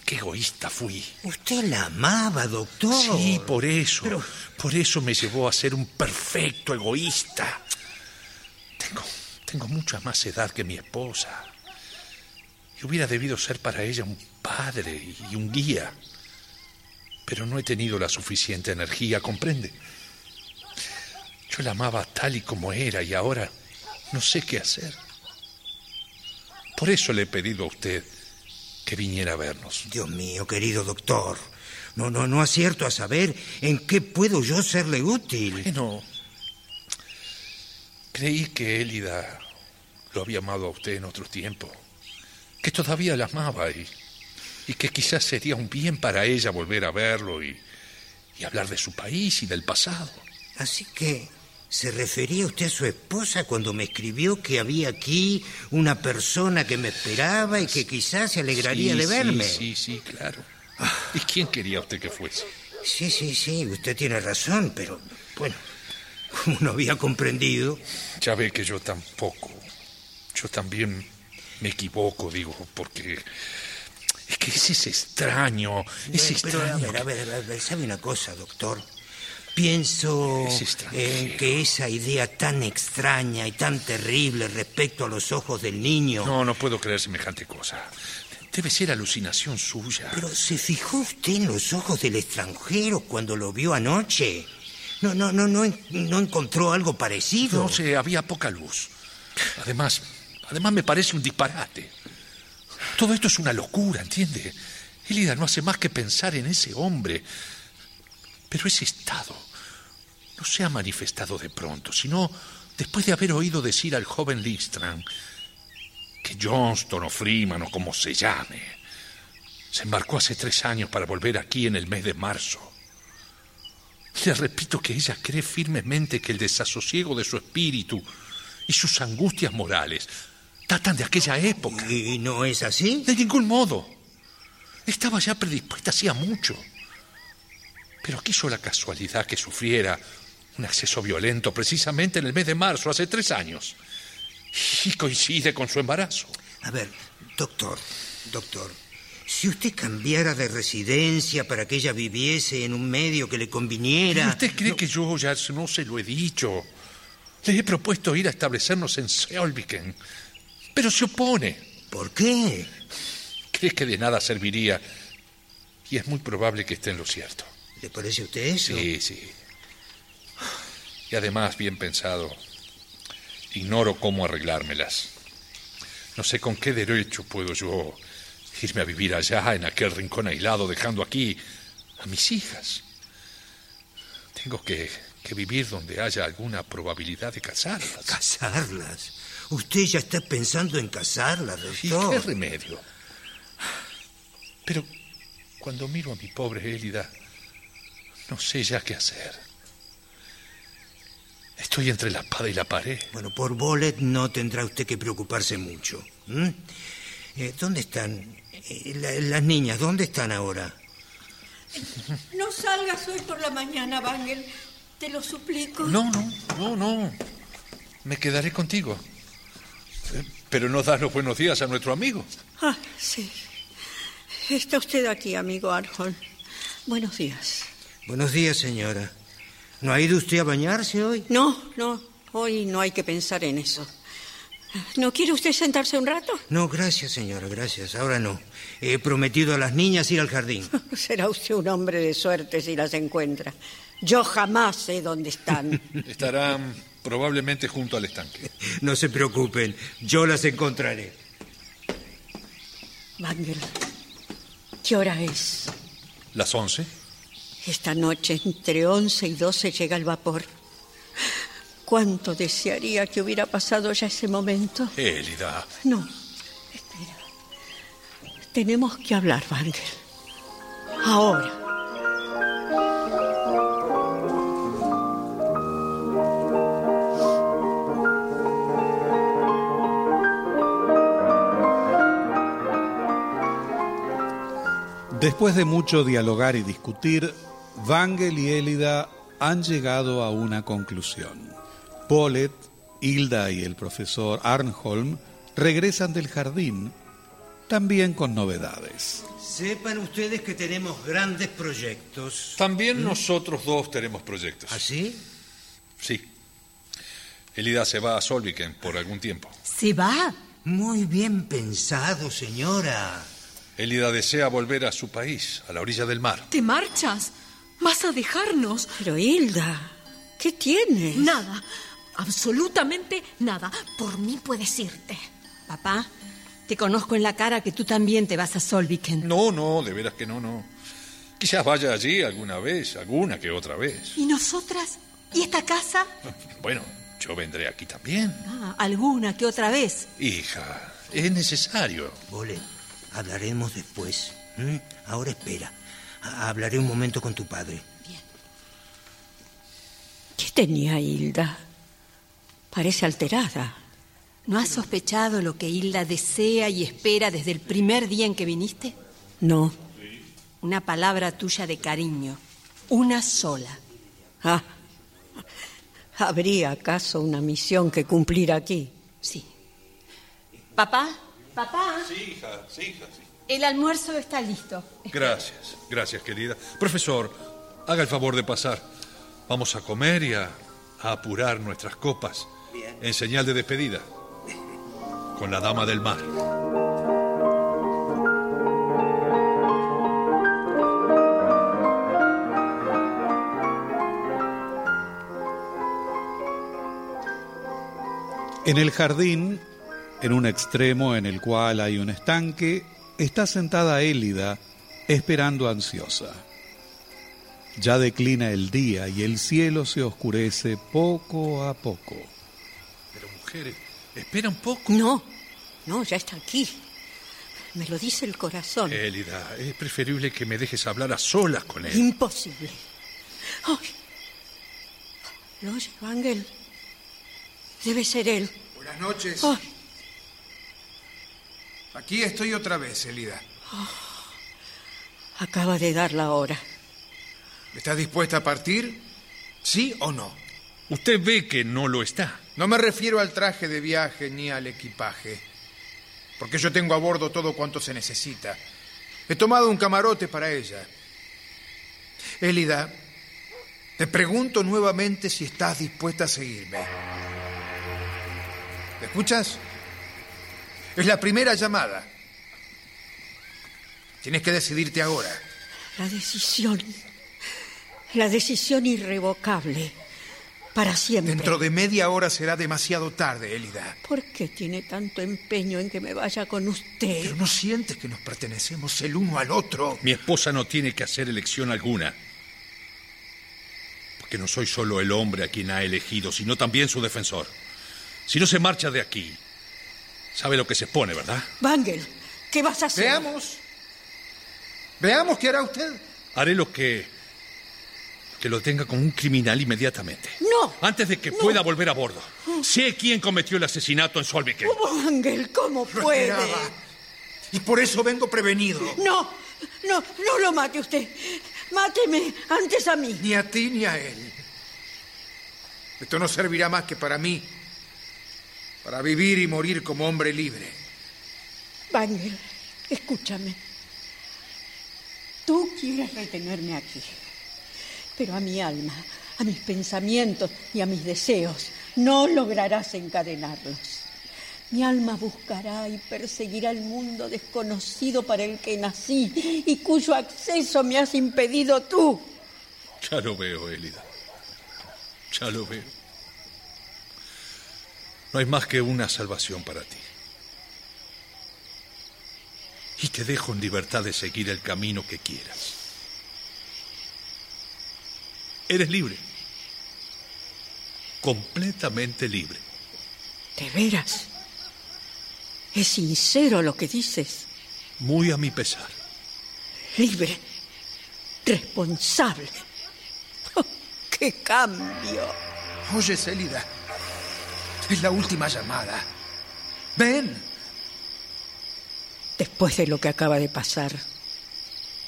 Qué egoísta fui. Usted la amaba, doctor. Sí, por eso. Por eso me llevó a ser un perfecto egoísta. Tengo, tengo mucha más edad que mi esposa. Y hubiera debido ser para ella un padre y un guía. Pero no he tenido la suficiente energía, ¿comprende? Yo la amaba tal y como era y ahora no sé qué hacer. Por eso le he pedido a usted que viniera a vernos. Dios mío, querido doctor. No, no, no acierto a saber en qué puedo yo serle útil. Bueno, creí que Élida lo había amado a usted en otro tiempo, que todavía la amaba y, y que quizás sería un bien para ella volver a verlo y, y hablar de su país y del pasado. Así que ¿Se refería usted a su esposa cuando me escribió que había aquí una persona que me esperaba y que quizás se alegraría Sí, de verme? Sí, sí, sí, claro. ¿Y quién quería usted que fuese? Sí, sí, sí, usted tiene razón, pero bueno, como no había comprendido. Ya ve que yo tampoco. Yo también me equivoco, digo, porque es que ese es extraño. Es Eh, pero a extraño. ver, a ver, a ver, ¿sabe una cosa, doctor? Pienso Es en que esa idea tan extraña y tan terrible respecto a los ojos del niño. No, no puedo creer semejante cosa. Debe ser alucinación suya. Pero ¿se fijó usted en los ojos del extranjero cuando lo vio anoche? No, no, no, no, no encontró algo parecido. No sé, había poca luz. Además, además me parece un disparate. Todo esto es una locura, ¿entiende? Elida no hace más que pensar en ese hombre. Pero ese estado no se ha manifestado de pronto, sino después de haber oído decir al joven Lindstrand que Johnston o Freeman o como se llame, se embarcó hace tres años para volver aquí en el mes de marzo. Le repito que ella cree firmemente que el desasosiego de su espíritu y sus angustias morales datan de aquella época. ¿Y no es así? De ningún modo. Estaba ya predispuesta hacía mucho. Pero quiso la casualidad que sufriera un acceso violento precisamente en el mes de marzo, hace tres años. Y coincide con su embarazo. A ver, doctor, doctor, si usted cambiara de residencia para que ella viviese en un medio que le ¿Y conviniera... usted cree que yo ya no se lo he dicho? Le he propuesto ir a establecernos en Seolviken, pero se opone. ¿Por qué? Cree que de nada serviría y es muy probable que esté en lo cierto. ¿Le parece a usted eso? Sí, sí. Y además, bien pensado, ignoro cómo arreglármelas. No sé con qué derecho puedo yo irme a vivir allá, en aquel rincón aislado, dejando aquí a mis hijas. Tengo que, que vivir donde haya alguna probabilidad de casarlas. ¿Casarlas? ¿Usted ya está pensando en casarlas, ¿Y doctor? qué remedio? Pero cuando miro a mi pobre Élida, no sé ya qué hacer. Estoy entre la espada y la pared. Bueno, por Bolet no tendrá usted que preocuparse mucho. Eh, ¿Dónde están eh, la- las niñas? ¿Dónde están ahora? No salgas hoy por la mañana, Bangel. Te lo suplico. No, no, no, no. Me quedaré contigo. Pero no das los buenos días a nuestro amigo. Ah, sí. Está usted aquí, amigo Arjol. Buenos días. Buenos días, señora. ¿No ha ido usted a bañarse hoy? No, no. Hoy no hay que pensar en eso. ¿No quiere usted sentarse un rato? No, gracias, señora, gracias. Ahora no. He prometido a las niñas ir al jardín. Será usted un hombre de suerte si las encuentra. Yo jamás sé dónde están. Estarán probablemente junto al estanque. No se preocupen, yo las encontraré. Bangel, ¿qué hora es? ¿Las once? Esta noche, entre once y doce, llega el vapor. ¿Cuánto desearía que hubiera pasado ya ese momento? Élida. No, espera. Tenemos que hablar, Wangel. Ahora. Después de mucho dialogar y discutir, Wangel y Élida han llegado a una conclusión. Polet, Hilda y el profesor Arnholm regresan del jardín, también con novedades. Sepan ustedes que tenemos grandes proyectos. También nosotros dos tenemos proyectos. ¿Ah, sí? Sí. Elida se va a Solviken por algún tiempo. ¿Se va? Muy bien pensado, señora. Elida desea volver a su país, a la orilla del mar. ¿Te marchas? ¿Vas a dejarnos? Pero Hilda, ¿qué tienes? Nada. Absolutamente nada. Por mí puedes irte. Papá, te conozco en la cara que tú también te vas a Solviken. No, no, de veras que no, no. Quizás vaya allí alguna vez, alguna que otra vez. ¿Y nosotras? ¿Y esta casa? Bueno, yo vendré aquí también. Ah, alguna que otra vez. Hija, es necesario. Vole, hablaremos después. ¿m? Ahora espera. Ha- Hablaré un momento con tu padre. ¿Qué tenía Hilda? Parece alterada. ¿No has sospechado lo que Hilda desea y espera desde el primer día en que viniste? No. Una palabra tuya de cariño. Una sola. Ah, ¿habría acaso una misión que cumplir aquí? Sí. Papá, papá, Sí, hija, sí, hija, sí. el almuerzo está listo. Gracias, gracias, querida. Profesor, haga el favor de pasar. Vamos a comer y a, a apurar nuestras copas en señal de despedida con la dama del mar. En el jardín, en un extremo en el cual hay un estanque, está sentada Élida, esperando ansiosa. Ya declina el día y el cielo se oscurece poco a poco. Pero mujeres, espera un poco. No, no, ya está aquí. Me lo dice el corazón. Élida, es preferible que me dejes hablar a solas con él. Imposible. Ay. ¿Lo oye, Ángel? Debe ser él. Buenas noches. Ay, Aquí estoy otra vez, Elida. acaba de dar la hora. ¿Estás dispuesta a partir? ¿Sí o no? Usted ve que no lo está. No me refiero al traje de viaje ni al equipaje, porque yo tengo a bordo todo cuanto se necesita. He tomado un camarote para ella. Elida, te pregunto nuevamente si estás dispuesta a seguirme. ¿Me escuchas? Es la primera llamada. Tienes que decidirte ahora. La decisión. La decisión irrevocable. Para siempre. Dentro de media hora será demasiado tarde, Elida. ¿Por qué tiene tanto empeño en que me vaya con usted? Pero no sientes que nos pertenecemos el uno al otro. Mi esposa no tiene que hacer elección alguna. Porque no soy solo el hombre a quien ha elegido, sino también su defensor. Si no se marcha de aquí, sabe lo que se pone, ¿verdad? Bangel, ¿qué vas a hacer? Veamos. Veamos qué hará usted. Haré lo que. que lo tenga como un criminal inmediatamente. No. Antes de que pueda volver a bordo. Sé quién cometió el asesinato en Solviken. Ángel, ¿cómo Lo puede? esperaba. Y por eso vengo prevenido. No, no, no lo mate usted. Máteme antes a mí. Ni a ti ni a él. Esto no servirá más que para mí. Para vivir y morir como hombre libre. Bangel, escúchame. Tú quieres retenerme aquí, pero a mi alma, a mis pensamientos y a mis deseos no lograrás encadenarlos. Mi alma buscará y perseguirá el mundo desconocido para el que nací y cuyo acceso me has impedido tú. Ya lo veo, Elida. Ya lo veo. No hay más que una salvación para ti. Y te dejo en libertad de seguir el camino que quieras. Eres libre. Completamente libre. ¿De veras? ¿Es sincero lo que dices? Muy a mi pesar. Libre, responsable. Oh, ¡Qué cambio! Oye, Célida, es la última llamada. Ven. Después de lo que acaba de pasar,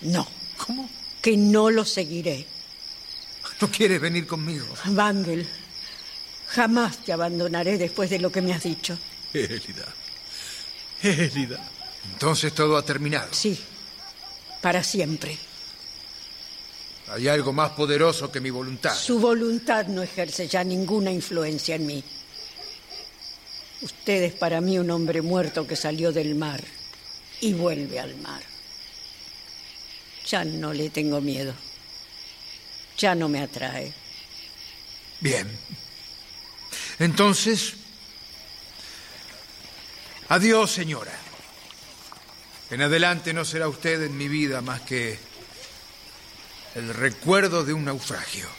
no. ¿Cómo? Que no lo seguiré. ¿No quieres venir conmigo? Bangel, jamás te abandonaré después de lo que me has dicho. Élida. Élida. Entonces todo ha terminado. Sí, para siempre. Hay algo más poderoso que mi voluntad. Su voluntad no ejerce ya ninguna influencia en mí. Usted es para mí un hombre muerto que salió del mar y vuelve al mar. Ya no le tengo miedo. Ya no me atrae. Bien. Entonces, adiós, señora. En adelante no será usted en mi vida más que el recuerdo de un naufragio.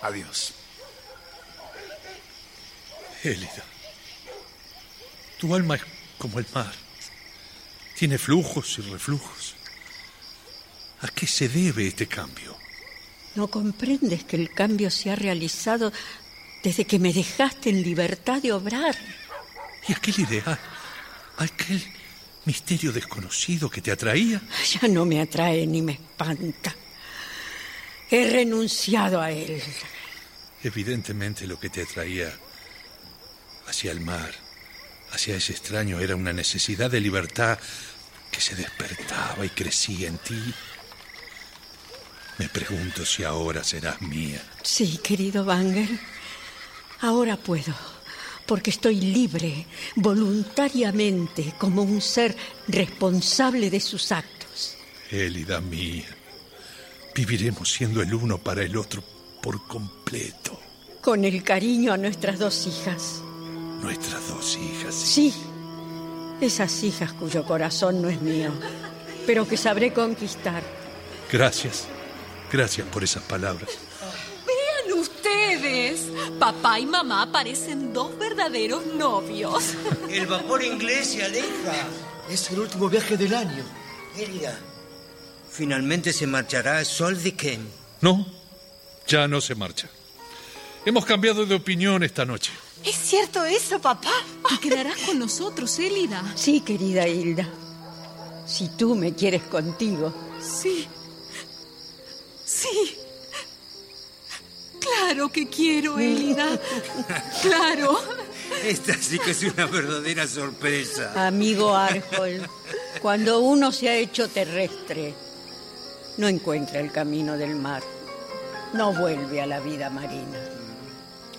Adiós. Élida. Tu alma es como el mar. Tiene flujos y reflujos. ¿A qué se debe este cambio? ¿No comprendes que el cambio se ha realizado desde que me dejaste en libertad de obrar? ¿Y aquel ideal? ¿Aquel misterio desconocido que te atraía? Ya no me atrae ni me espanta. He renunciado a él. Evidentemente lo que te atraía hacia el mar, hacia ese extraño, era una necesidad de libertad que se despertaba y crecía en ti. Me pregunto si ahora serás mía. Sí, querido Bangel. Ahora puedo, porque estoy libre, voluntariamente, como un ser responsable de sus actos. Élida mía, viviremos siendo el uno para el otro por completo. Con el cariño a nuestras dos hijas. Nuestras dos hijas. Sí, esas hijas cuyo corazón no es mío, pero que sabré conquistar. Gracias. Gracias por esas palabras. Vean ustedes. Papá y mamá parecen dos verdaderos novios. El vapor inglés se aleja. Es el último viaje del año. Élida, finalmente se marchará a Soldiken. No, ya no se marcha. Hemos cambiado de opinión esta noche. ¿Es cierto eso, papá? ¿Te quedarás con nosotros, Élida? Sí, querida Hilda. Si tú me quieres contigo. Sí. Sí. Claro que quiero, Élida. Claro. Esta sí que es una verdadera sorpresa. Amigo Arjol, cuando uno se ha hecho terrestre, no encuentra el camino del mar. No vuelve a la vida marina.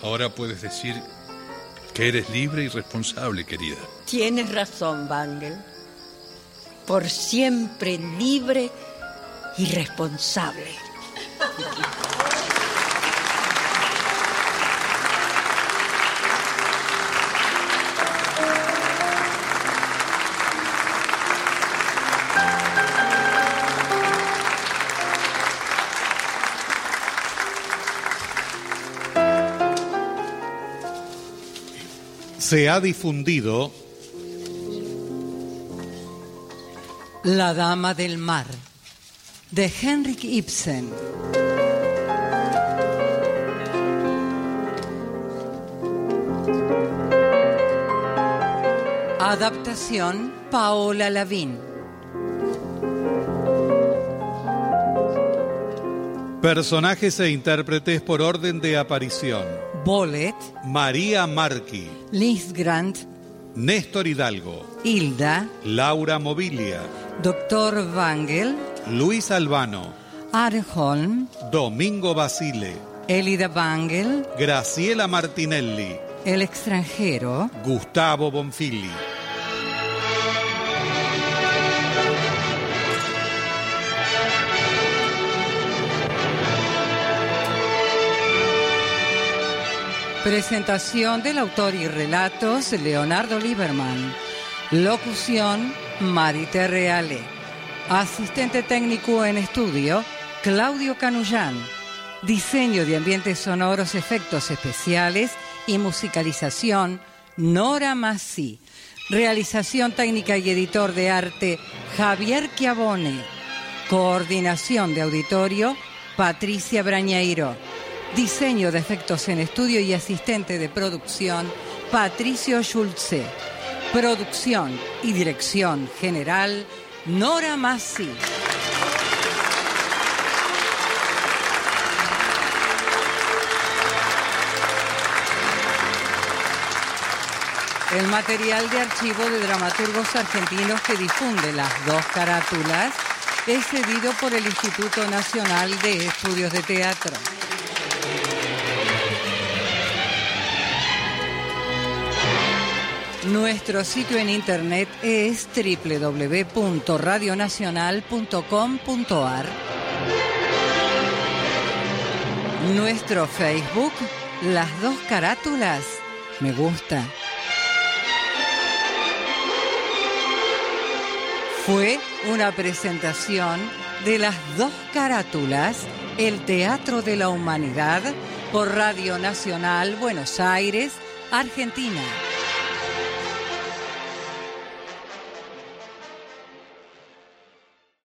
Ahora puedes decir que eres libre y responsable, querida. Tienes razón, Bangel. Por siempre libre y responsable. Se ha difundido La Dama del Mar, de Henrik Ibsen. Adaptación Paola Lavín. personajes e intérpretes por orden de aparición. Bolet, María Marqui, Liz Grant, Néstor Hidalgo, Hilda, Laura Mobilia, Doctor Wangel, Luis Albano, Arholm, Domingo Basile, Elida Wangel, Graciela Martinelli, El extranjero, Gustavo Bonfili. Presentación del autor y relatos Leonardo Lieberman. Locución Marité Reale. Asistente técnico en estudio Claudio Canullán. Diseño de ambientes sonoros, efectos especiales y musicalización Nora Massi. Realización técnica y editor de arte Javier Chiavone. Coordinación de auditorio Patricia Brañeiro. Diseño de efectos en estudio y asistente de producción Patricio Schulze. Producción y dirección general Nora Massi. El material de archivo de dramaturgos argentinos que difunde las dos carátulas es cedido por el Instituto Nacional de Estudios de Teatro. Nuestro sitio en internet es www.radionacional.com.ar. Nuestro Facebook, las dos carátulas, me gusta. Fue una presentación de las dos carátulas, el Teatro de la Humanidad, por Radio Nacional Buenos Aires, Argentina.